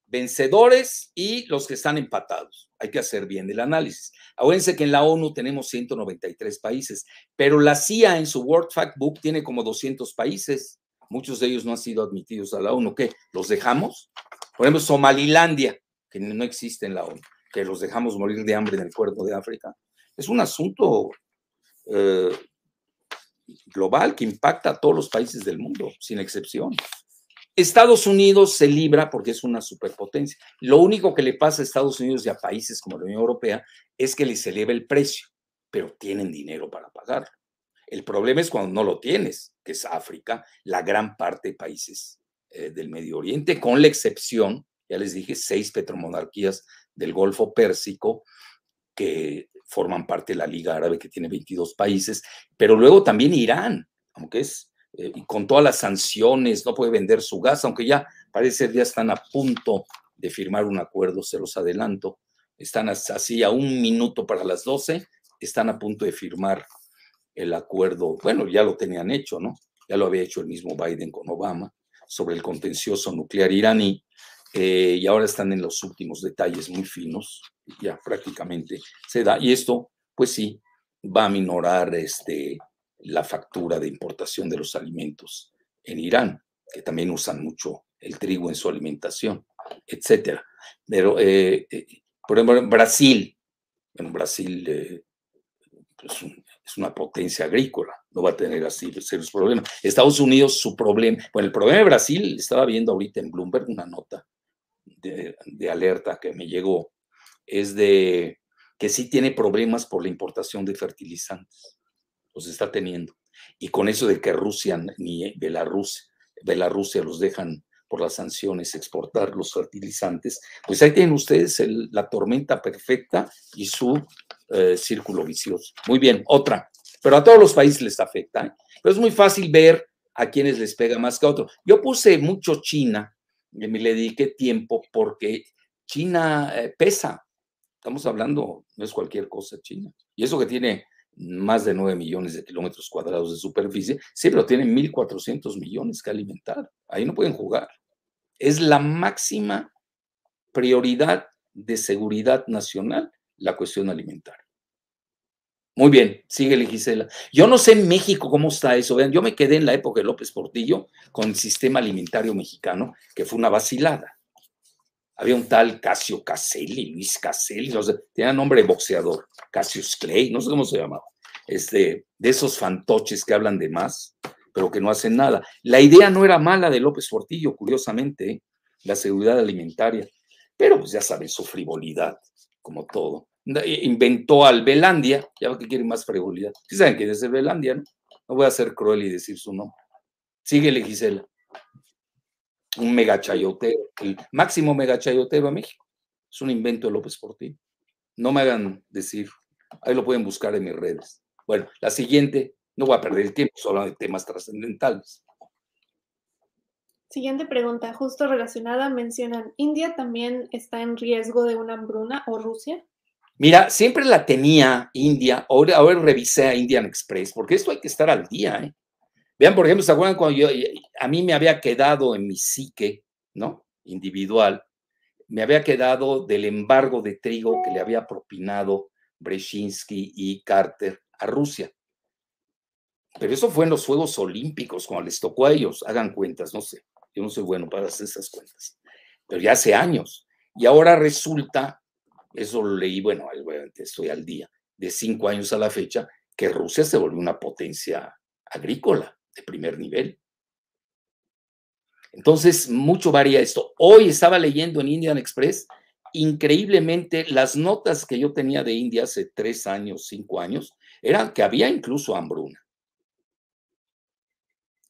vencedores y los que están empatados. Hay que hacer bien el análisis. Acuérdense que en la ONU tenemos 193 países, pero la CIA en su World Fact Book tiene como 200 países. Muchos de ellos no han sido admitidos a la ONU. ¿Qué? ¿Los dejamos? Por ejemplo, Somalilandia, que no existe en la ONU que los dejamos morir de hambre en el cuerpo de África. Es un asunto eh, global que impacta a todos los países del mundo, sin excepción. Estados Unidos se libra porque es una superpotencia. Lo único que le pasa a Estados Unidos y a países como la Unión Europea es que les eleva el precio, pero tienen dinero para pagarlo. El problema es cuando no lo tienes, que es África, la gran parte de países eh, del Medio Oriente, con la excepción, ya les dije, seis petromonarquías del Golfo Pérsico, que forman parte de la Liga Árabe, que tiene 22 países, pero luego también Irán, aunque es, eh, con todas las sanciones, no puede vender su gas, aunque ya parece que ya están a punto de firmar un acuerdo, se los adelanto, están así a un minuto para las 12, están a punto de firmar el acuerdo, bueno, ya lo tenían hecho, ¿no? Ya lo había hecho el mismo Biden con Obama sobre el contencioso nuclear iraní, eh, y ahora están en los últimos detalles muy finos, ya prácticamente se da, y esto, pues sí, va a minorar este, la factura de importación de los alimentos en Irán, que también usan mucho el trigo en su alimentación, etcétera. Pero, eh, eh, por ejemplo, en Brasil, en Brasil pues, es una potencia agrícola, no va a tener así serios problemas. Estados Unidos, su problema, bueno, el problema de Brasil, estaba viendo ahorita en Bloomberg una nota de, alerta que me llegó es de que sí tiene problemas por la importación de fertilizantes. Los está teniendo. Y con eso de que Rusia ni Belarus, Belarrusia los dejan por las sanciones exportar los fertilizantes, pues ahí tienen ustedes la tormenta perfecta y su eh, círculo vicioso. Muy bien, otra. Pero a todos los países les afecta. ¿eh? Pero es muy fácil ver a quienes les pega más que a otros. Yo puse mucho China me le dediqué tiempo porque China eh, pesa. Estamos hablando, no es cualquier cosa China. Y eso que tiene más de 9 millones de kilómetros cuadrados de superficie, sí, pero tiene 1.400 millones que alimentar. Ahí no pueden jugar. Es la máxima prioridad de seguridad nacional la cuestión alimentaria. Muy bien, sigue Gisela. Yo no sé en México cómo está eso. Vean, yo me quedé en la época de López Portillo con el sistema alimentario mexicano, que fue una vacilada. Había un tal Casio Caselli, Luis Caselli, no sé, tenía nombre boxeador, Cassius Clay, no sé cómo se llamaba. Este, de esos fantoches que hablan de más, pero que no hacen nada. La idea no era mala de López Portillo, curiosamente, ¿eh? la seguridad alimentaria, pero pues ya saben, su frivolidad, como todo inventó al Belandia, ya que quiere más frivolidad. Sí saben quién es el Belandia, ¿no? No voy a ser cruel y decir su nombre. Síguele, Gisela. Un megachayotero, el máximo megachayotero a México. Es un invento de López Portillo. No me hagan decir, ahí lo pueden buscar en mis redes. Bueno, la siguiente, no voy a perder el tiempo, solo de temas trascendentales. Siguiente pregunta, justo relacionada, mencionan, ¿India también está en riesgo de una hambruna o Rusia? Mira, siempre la tenía India, ahora, ahora revisé a Indian Express, porque esto hay que estar al día. ¿eh? Vean, por ejemplo, ¿se acuerdan cuando yo, a mí me había quedado en mi psique, ¿no? Individual, me había quedado del embargo de trigo que le había propinado Brzezinski y Carter a Rusia. Pero eso fue en los Juegos Olímpicos, cuando les tocó a ellos, hagan cuentas, no sé, yo no soy bueno para hacer esas cuentas, pero ya hace años. Y ahora resulta eso lo leí, bueno, estoy al día, de cinco años a la fecha, que Rusia se volvió una potencia agrícola de primer nivel. Entonces, mucho varía esto. Hoy estaba leyendo en Indian Express, increíblemente, las notas que yo tenía de India hace tres años, cinco años, eran que había incluso hambruna.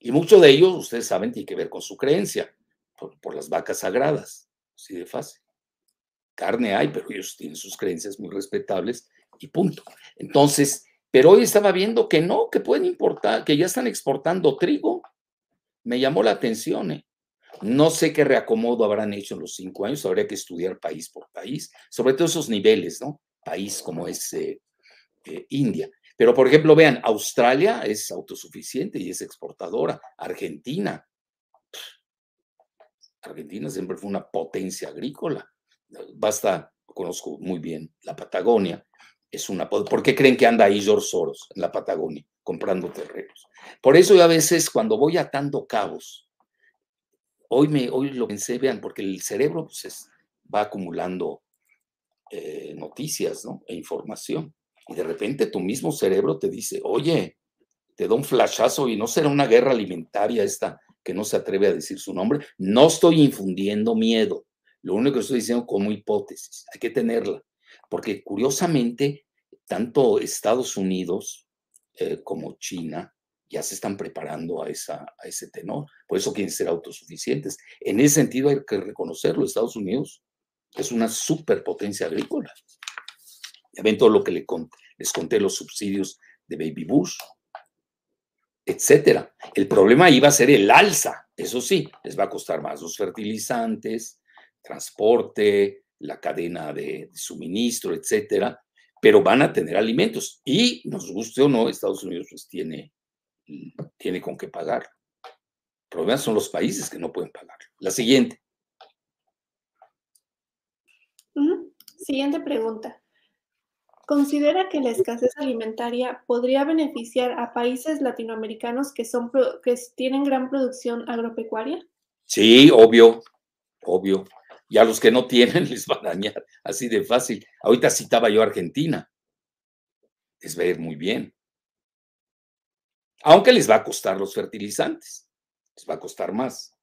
Y mucho de ellos, ustedes saben, tiene que ver con su creencia, por, las vacas sagradas, así de fácil. Carne hay, pero ellos tienen sus creencias muy respetables y punto. Entonces, pero hoy estaba viendo que no, que pueden importar, que ya están exportando trigo. Me llamó la atención. ¿eh? No sé qué reacomodo habrán hecho en los cinco años, habría que estudiar país por país, sobre todo esos niveles, ¿no? País como es eh, eh, India. Pero, por ejemplo, vean, Australia es autosuficiente y es exportadora. Argentina. Argentina siempre fue una potencia agrícola. Basta, conozco muy bien la Patagonia. Es una, ¿Por qué creen que anda ahí George Soros en la Patagonia comprando terrenos? Por eso yo a veces cuando voy atando cabos, hoy, me, hoy lo pensé, vean, porque el cerebro pues, va acumulando eh, noticias ¿no? e información y de repente tu mismo cerebro te dice, oye, te da un flashazo y no será una guerra alimentaria esta que no se atreve a decir su nombre. No estoy infundiendo miedo, lo único que estoy diciendo como hipótesis, hay que tenerla, porque curiosamente, tanto Estados Unidos eh, como China ya se están preparando a, ese tenor, por eso quieren ser autosuficientes. En ese sentido hay que reconocerlo, Estados Unidos es una superpotencia agrícola. Ya ven todo lo que les conté, los subsidios de Baby Bush, etcétera. El problema iba a ser el alza, eso sí, les va a costar más los fertilizantes, transporte, la cadena de, suministro, etcétera, pero van a tener alimentos y nos guste o no, Estados Unidos pues tiene, tiene con qué pagar. El problema son los países que no pueden pagar. La siguiente. Siguiente pregunta. ¿Considera que la escasez alimentaria podría beneficiar a países latinoamericanos que, son, que tienen gran producción agropecuaria? Sí, obvio, obvio. Y a los que no tienen les va a dañar, así de fácil. Ahorita citaba yo Argentina. Les va a ir muy bien. Aunque les va a costar los fertilizantes, les va a costar más.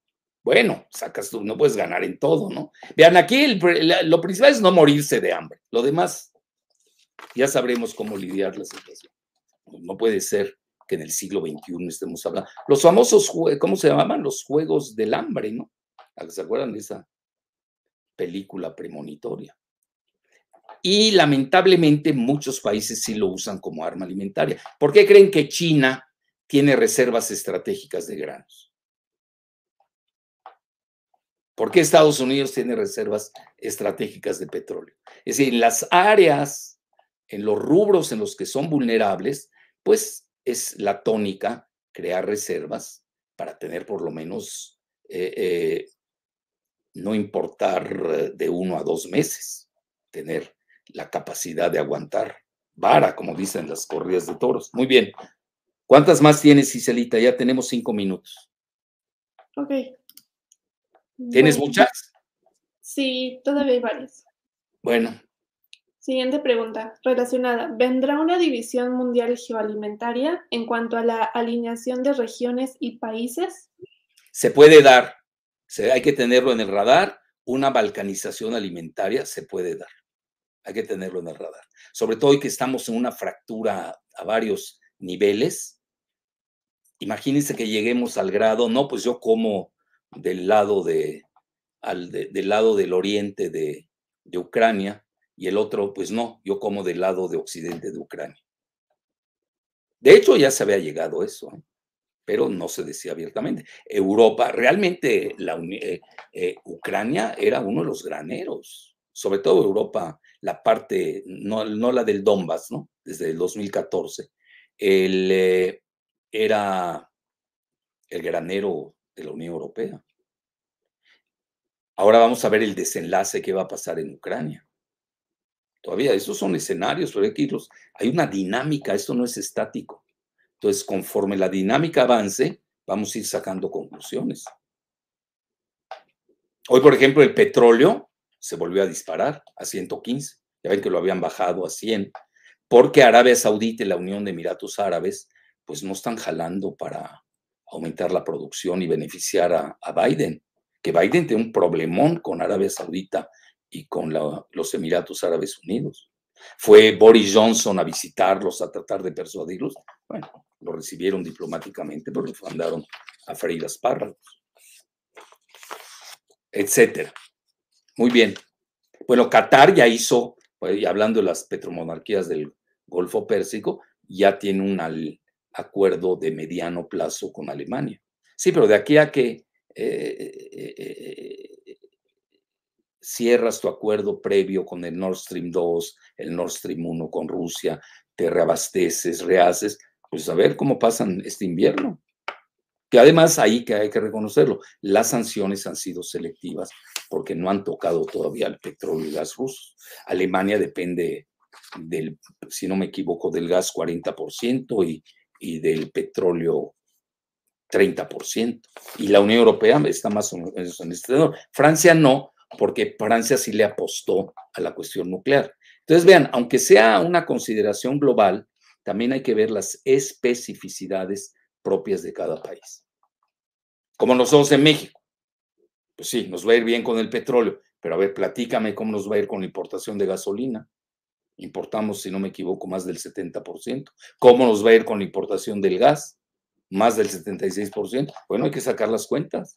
Bueno, sacas tú, no puedes ganar en todo, ¿no? Vean, aquí lo principal es no morirse de hambre. Lo demás ya sabremos cómo lidiar la situación. No puede ser que en el siglo XXI estemos hablando. Los famosos, ¿cómo se llamaban? Los Juegos del Hambre, ¿no? ¿Se acuerdan de esa película premonitoria? Y lamentablemente muchos países sí lo usan como arma alimentaria. ¿Por qué creen que China tiene reservas estratégicas de granos? ¿Por qué Estados Unidos tiene reservas estratégicas de petróleo? Es decir, en las áreas en los rubros en los que son vulnerables, pues es la tónica crear reservas para tener por lo menos, eh, eh, no importar de uno a dos meses, tener la capacidad de aguantar vara, como dicen las corridas de toros. Muy bien. ¿Cuántas más tienes, Ciselita? Ya tenemos cinco minutos. Ok. ¿Tienes muchas? Sí, todavía hay varias. Bueno, Siguiente pregunta, relacionada. ¿Vendrá una división mundial geoalimentaria en cuanto a la alineación de regiones y países? Se puede dar, hay que tenerlo en el radar, una balcanización alimentaria se puede dar. Hay que tenerlo en el radar. Sobre todo hoy que estamos en una fractura a varios niveles. Imagínense que lleguemos al grado, no, pues yo como del lado de, al del lado del oriente de, de Ucrania, y el otro, pues no, yo como del lado de occidente de Ucrania. De hecho, ya se había llegado eso, ¿eh? Pero no se decía abiertamente. Europa, realmente la, eh, eh, Ucrania era uno de los graneros, sobre todo Europa, la parte, no, no la del Donbass, ¿no? Desde el 2014, el, era el granero de la Unión Europea. Ahora vamos a ver el desenlace que va a pasar en Ucrania. Todavía, esos son escenarios, pero hay que irlos. Hay una dinámica, esto no es estático. Entonces, conforme la dinámica avance, vamos a ir sacando conclusiones. Hoy, por ejemplo, el petróleo se volvió a disparar a 115. ya ven que lo habían bajado a 100, porque Arabia Saudita y la Unión de Emiratos Árabes pues no están jalando para aumentar la producción y beneficiar a, Biden, que Biden tiene un problemón con Arabia Saudita y con los Emiratos Árabes Unidos. Fue Boris Johnson a visitarlos, a tratar de persuadirlos. Bueno, lo recibieron diplomáticamente, pero lo mandaron a freír espárragos, etcétera. Muy bien. Bueno, Qatar ya hizo, pues, hablando de las petromonarquías del Golfo Pérsico, ya tiene un acuerdo de mediano plazo con Alemania. Sí, pero de aquí a que eh, eh, eh, cierras tu acuerdo previo con el Nord Stream 2, el Nord Stream 1 con Rusia, te reabasteces, rehaces, pues a ver cómo pasan este invierno. Que además ahí que hay que reconocerlo, las sanciones han sido selectivas porque no han tocado todavía el petróleo y gas rusos. Alemania depende del, si no me equivoco, del gas 40% y, y del petróleo 30%. Y la Unión Europea está más o menos en este lado. Francia no, porque Francia sí le apostó a la cuestión nuclear. Entonces, vean, aunque sea una consideración global, también hay que ver las especificidades propias de cada país. Como nosotros en México. Pues sí, nos va a ir bien con el petróleo, pero a ver, platícame cómo nos va a ir con la importación de gasolina. Importamos, si no me equivoco, más del 70%. ¿Cómo nos va a ir con la importación del gas? Más del 76%. Bueno, hay que sacar las cuentas.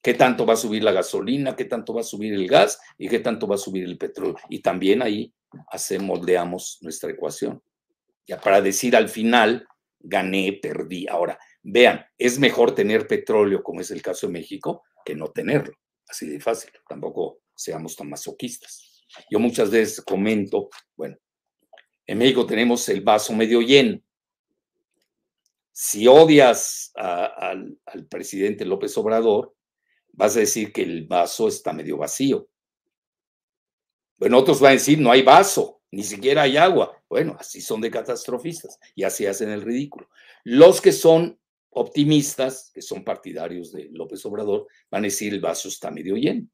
¿Qué tanto va a subir la gasolina? ¿Qué tanto va a subir el gas? ¿Y qué tanto va a subir el petróleo? Y también ahí hacemos, moldeamos nuestra ecuación. Ya para decir al final, gané, perdí. Ahora, vean, es mejor tener petróleo, como es el caso de México, que no tenerlo. Así de fácil. Tampoco seamos tan masoquistas. Yo muchas veces comento, bueno, en México tenemos el vaso medio lleno. Si odias al, al presidente López Obrador, vas a decir que el vaso está medio vacío. Bueno, otros van a decir, no hay vaso, ni siquiera hay agua. Bueno, así son de catastrofistas y así hacen el ridículo. Los que son optimistas, que son partidarios de López Obrador, van a decir el vaso está medio lleno.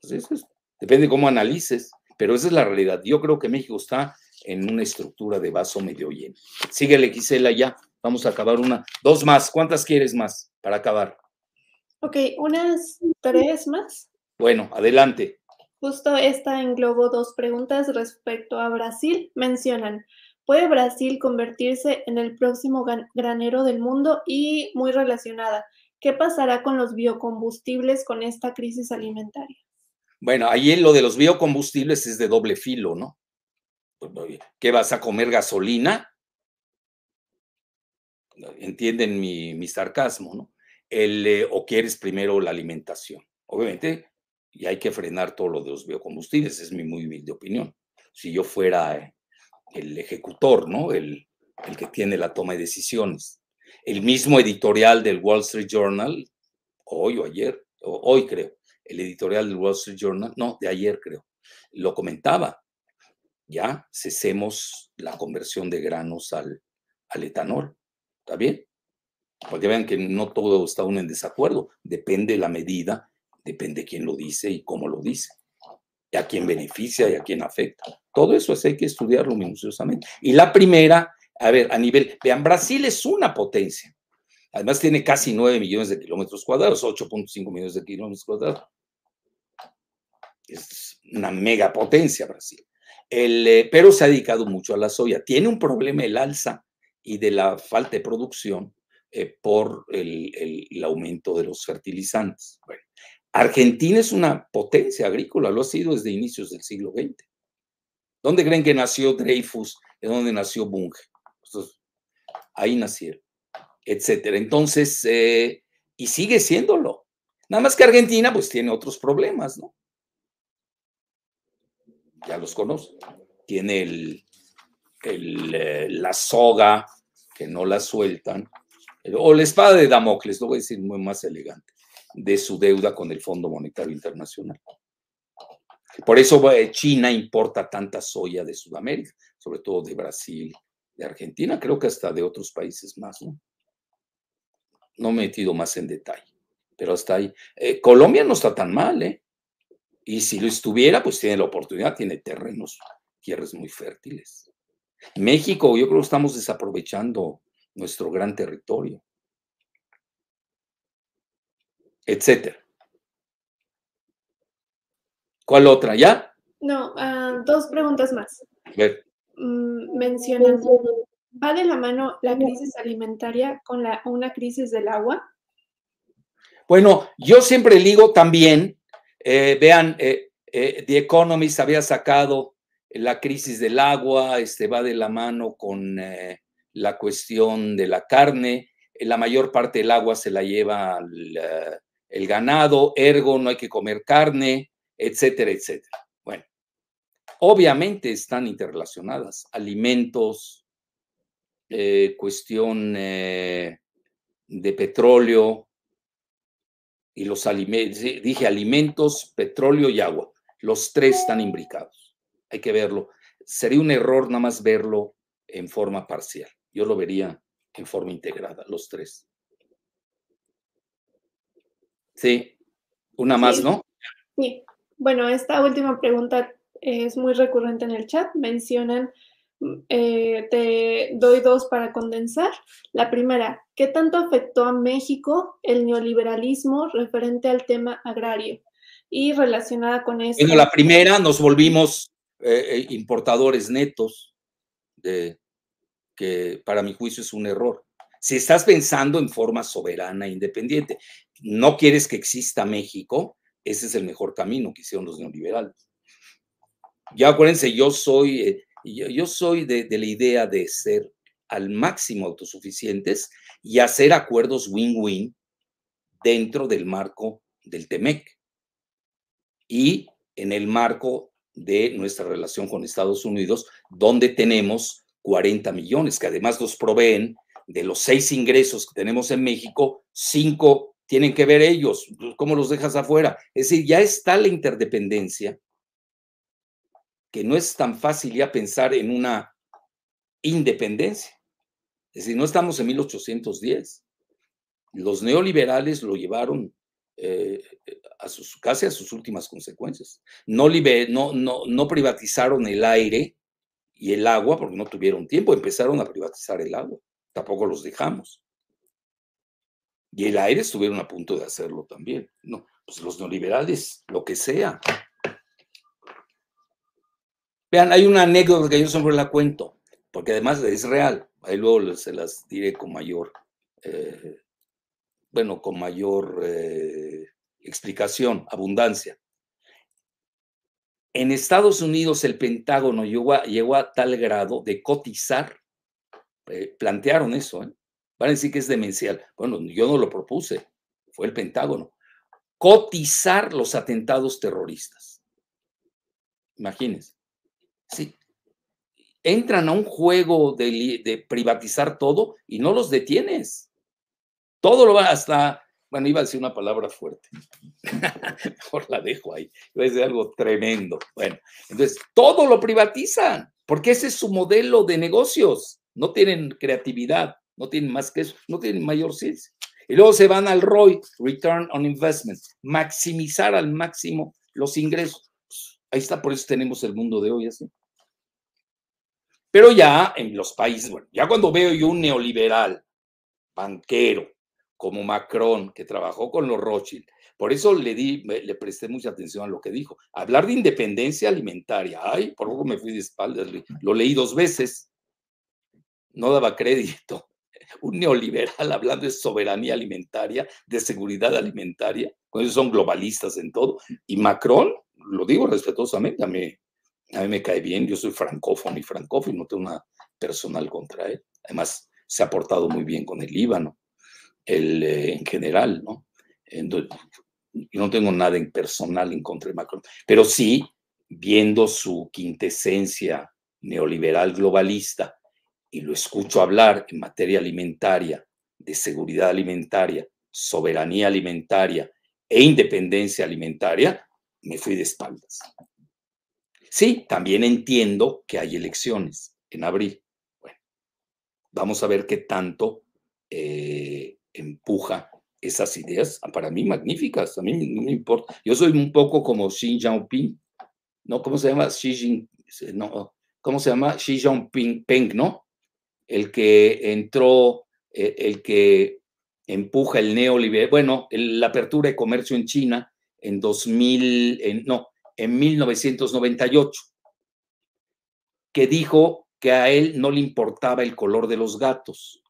Pues, depende cómo analices, pero esa es la realidad. Yo creo que México está en una estructura de vaso medio lleno. Síguele, Gisela, ya. Vamos a acabar una. Dos más. ¿Cuántas quieres más para acabar? Ok, unas tres más. Bueno, adelante. Justo esta englobó dos preguntas respecto a Brasil. Mencionan, ¿puede Brasil convertirse en el próximo granero del mundo? Y muy relacionada, ¿qué pasará con los biocombustibles con esta crisis alimentaria? Bueno, ahí en lo de los biocombustibles es de doble filo, ¿no? ¿Qué vas a comer gasolina? Entienden mi, sarcasmo, ¿no? El, eh, o quieres primero la alimentación. Obviamente, y hay que frenar todo lo de los biocombustibles, es mi muy humilde opinión. Si yo fuera eh, el ejecutor, ¿no? El, que tiene la toma de decisiones. El mismo editorial del Wall Street Journal, hoy o ayer, o hoy creo, el editorial del Wall Street Journal, no, de ayer creo, lo comentaba. Ya cesemos la conversión de granos al, al etanol. ¿Está bien? Porque vean que no todo está aún en desacuerdo, depende la medida depende quién lo dice y cómo lo dice, y a quién beneficia y a quién afecta. Todo eso hay que estudiarlo minuciosamente. Y la primera, a ver, a nivel, vean, Brasil es una potencia. Además tiene casi 9 millones de kilómetros cuadrados, 8.5 millones de kilómetros cuadrados. Es una megapotencia Brasil. El, eh, pero se ha dedicado mucho a la soya. Tiene un problema el alza y de la falta de producción eh, por el, aumento de los fertilizantes. Argentina es una potencia agrícola, lo ha sido desde inicios del siglo XX. ¿Dónde creen que nació Dreyfus? ¿De dónde nació Bunge? ahí nacieron, etcétera. Entonces, eh, y sigue siéndolo. Nada más que Argentina, pues tiene otros problemas, ¿no? Ya los conozco. Tiene eh, la soga que no la sueltan, o la espada de Damocles, lo voy a decir muy más elegante de su deuda con el Fondo Monetario Internacional. Por eso eh, China importa tanta soya de Sudamérica, sobre todo de Brasil, de Argentina, creo que hasta de otros países más, ¿no? No me he metido más en detalle, pero hasta ahí. Eh, Colombia no está tan mal, ¿eh? Y si lo estuviera, pues tiene la oportunidad, tiene terrenos, tierras muy fértiles. México, yo creo que estamos desaprovechando nuestro gran territorio, etcétera. ¿Cuál otra? ¿Ya? No, ah, dos preguntas más. Ver. Mm, mencionan, ¿va de la mano la crisis alimentaria con la, una crisis del agua? Bueno, yo siempre digo también, eh, vean, eh, eh, The Economist había sacado la crisis del agua, este va de la mano con la cuestión de la carne, la mayor parte del agua se la lleva el ganado, ergo no hay que comer carne, etcétera, etcétera. Bueno, obviamente están interrelacionadas, alimentos, cuestión de petróleo, y los alimentos, dije alimentos, petróleo y agua. Los tres están imbricados. Hay que verlo. Sería un error nada más verlo en forma parcial. Yo lo vería en forma integrada, los tres. Sí, una más, ¿no? Sí. Bueno, esta última pregunta es muy recurrente en el chat. Mencionan eh, te doy dos para condensar. La primera, ¿qué tanto afectó a México el neoliberalismo referente al tema agrario? Y relacionada con eso. Bueno, la primera, nos volvimos eh, eh, importadores netos, de, que para mi juicio es un error. Si estás pensando en forma soberana e independiente, no quieres que exista México, ese es el mejor camino que hicieron los neoliberales. Ya acuérdense, yo soy yo, soy de, la idea de ser al máximo autosuficientes y hacer acuerdos win-win dentro del marco del TEMEC y en el marco de nuestra relación con Estados Unidos, donde tenemos 40 millones, que además nos proveen de los seis ingresos que tenemos en México, cinco tienen que ver ellos. ¿Cómo los dejas afuera? Es decir, ya está la interdependencia que no es tan fácil ya pensar en una independencia. Es decir, no estamos en 1810. Los neoliberales lo llevaron eh, a sus, casi a sus últimas consecuencias. No, no, no, no privatizaron el aire y el agua porque no tuvieron tiempo, empezaron a privatizar el agua. Tampoco los dejamos. Y el aire estuvieron a punto de hacerlo también. No, pues los neoliberales, lo que sea. Vean, hay una anécdota que yo siempre la cuento, porque además es real. Ahí luego se las diré con mayor, eh, bueno, con mayor eh, explicación, abundancia. En Estados Unidos el Pentágono llegó a, tal grado de cotizar, eh, plantearon eso, van a decir que es demencial. Bueno, yo no lo propuse, fue el Pentágono. Cotizar los atentados terroristas. Imagínense. Sí. Entran a un juego de, privatizar todo y no los detienes. Todo lo va hasta, bueno, iba a decir una palabra fuerte. Mejor la dejo ahí. Iba a decir algo tremendo. Bueno, entonces todo lo privatizan porque ese es su modelo de negocios. No tienen creatividad, no tienen más que eso, no tienen mayor ciencia. Y luego se van al ROI, Return on Investment, maximizar al máximo los ingresos. Ahí está, por eso tenemos el mundo de hoy así. Pero ya en los países, bueno, ya cuando veo yo un neoliberal, banquero, como Macron, que trabajó con los Rothschild, por eso le di, le presté mucha atención a lo que dijo. Hablar de independencia alimentaria, ay, por poco me fui de espaldas, lo leí dos veces, no daba crédito. Un neoliberal hablando de soberanía alimentaria, de seguridad alimentaria, cuando ellos son globalistas en todo. Y Macron, lo digo respetuosamente, a mí, a mí me cae bien, yo soy francófono y francófono, no tengo nada personal contra él. Además, se ha portado muy bien con el Líbano, el, eh, en general, ¿no? yo no tengo nada en personal en contra de Macron, pero sí, viendo su quintesencia neoliberal globalista, y lo escucho hablar en materia alimentaria, de seguridad alimentaria, soberanía alimentaria e independencia alimentaria, me fui de espaldas. Sí, también entiendo que hay elecciones en abril. Bueno, vamos a ver qué tanto eh, empuja esas ideas, para mí magníficas, a mí no me importa. Yo soy un poco como Xi Jinping, ¿no? ¿Cómo se llama? Xi Jinping, no, ¿cómo se llama? Xi Jinping, ¿no? El que entró, eh, el que empuja el neoliberal, bueno, la apertura de comercio en China en 2000, en, no, en 1998, que dijo que a él no le importaba el color de los gatos.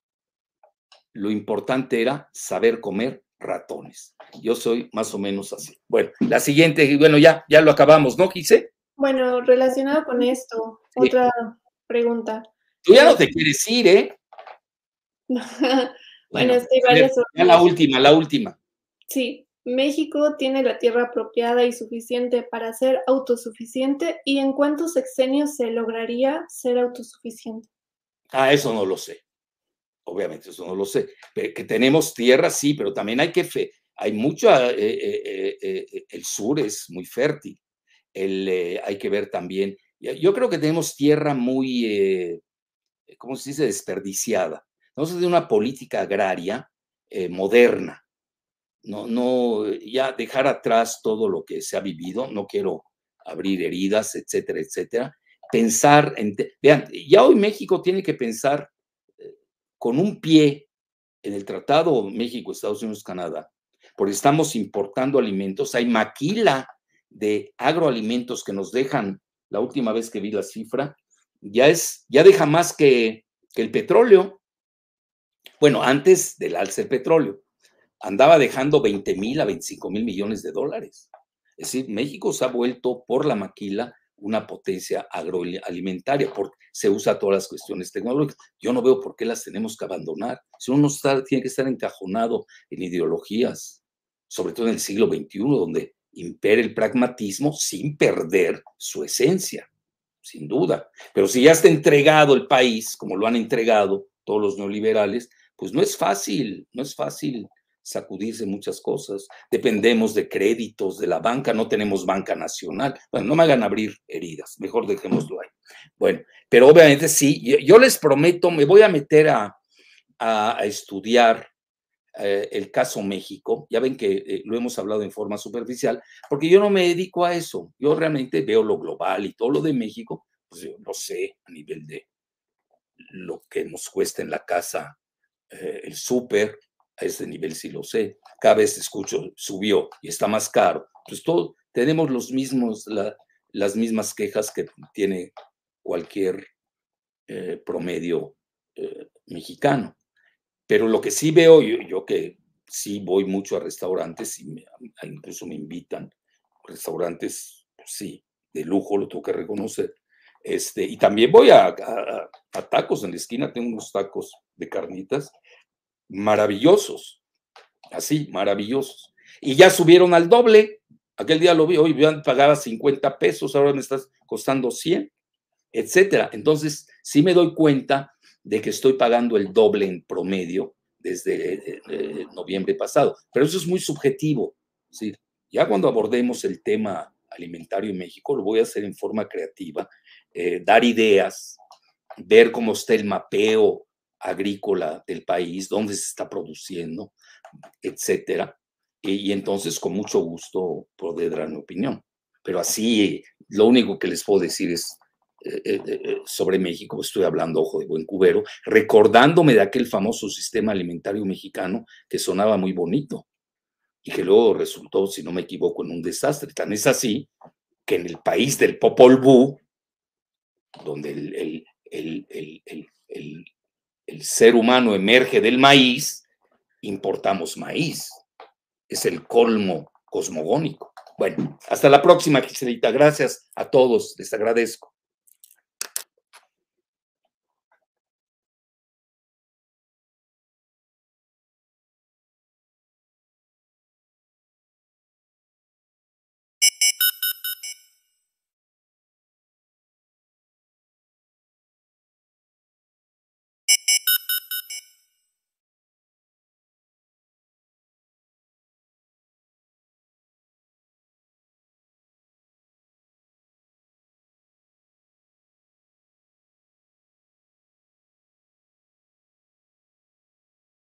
Lo importante era saber comer ratones. Yo soy más o menos así. Bueno, la siguiente, bueno, ya, ya lo acabamos, ¿no, Gise? Bueno, relacionado con esto, otra pregunta. Tú ya no te quieres ir, ¿eh? bueno, es varias ya la última, la última. Sí, México tiene la tierra apropiada y suficiente para ser autosuficiente y en cuántos sexenios se lograría ser autosuficiente. Ah, eso no lo sé. Obviamente, eso no lo sé. Que tenemos tierra, sí, pero también hay que fe. Hay mucho, eh, eh, eh, el sur es muy fértil. El, hay que ver también. Yo creo que tenemos tierra muy, ¿cómo se dice?, desperdiciada. No de una política agraria moderna no, no, ya dejar atrás todo lo que se ha vivido, no quiero abrir heridas, etcétera, etcétera. Pensar en, vean, ya hoy México tiene que pensar con un pie en el Tratado México, Estados Unidos, Canadá, porque estamos importando alimentos, hay maquila de agroalimentos que nos dejan, la última vez que vi la cifra, ya es, ya deja más que, el petróleo. Bueno, antes del alce del petróleo andaba dejando 20 mil a 25 mil millones de dólares. Es decir, México se ha vuelto por la maquila una potencia agroalimentaria, porque se usa todas las cuestiones tecnológicas. Yo no veo por qué las tenemos que abandonar. Si uno está, tiene que estar encajonado en ideologías, sobre todo en el siglo XXI, donde impera el pragmatismo sin perder su esencia, sin duda. Pero si ya está entregado el país, como lo han entregado todos los neoliberales, pues no es fácil, no es fácil sacudirse muchas cosas. Dependemos de créditos de la banca, no tenemos banca nacional. Bueno, no me hagan abrir heridas, mejor dejémoslo ahí. Bueno, pero obviamente sí, yo, les prometo, me voy a meter a, estudiar eh, el caso México. Ya ven que eh, lo hemos hablado en forma superficial, porque yo no me dedico a eso. Yo realmente veo lo global y todo lo de México, pues yo lo sé a nivel de lo que nos cuesta en la casa eh, el súper, a ese nivel sí lo sé. Cada vez escucho, subió y está más caro. Pues todo, tenemos los mismos, las mismas quejas que tiene cualquier eh, promedio eh, mexicano. Pero lo que sí veo, yo, yo, que sí voy mucho a restaurantes y incluso me invitan, restaurantes, pues sí, de lujo, lo tengo que reconocer. Este, y también voy a, a tacos en la esquina, tengo unos tacos de carnitas maravillosos, así, maravillosos. Y ya subieron al doble. Aquel día lo vi, hoy pagaba 50 pesos, ahora me estás costando 100, etcétera. Entonces, sí me doy cuenta de que estoy pagando el doble en promedio desde eh, eh, noviembre pasado. Pero eso es muy subjetivo. ¿sí? Ya cuando abordemos el tema alimentario en México, lo voy a hacer en forma creativa, eh, dar ideas, ver cómo está el mapeo agrícola del país, dónde se está produciendo, etcétera. Y, entonces, con mucho gusto, poder dar mi opinión. Pero así, lo único que les puedo decir es eh, eh, eh, sobre México, estoy hablando, ojo de buen cubero, recordándome de aquel famoso sistema alimentario mexicano que sonaba muy bonito y que luego resultó, si no me equivoco, en un desastre. Tan es así que en el país del Popol Vuh, donde el, el, el ser humano emerge del maíz, importamos maíz. Es el colmo cosmogónico. Bueno, hasta la próxima, Giselita. Gracias a todos. Les agradezco.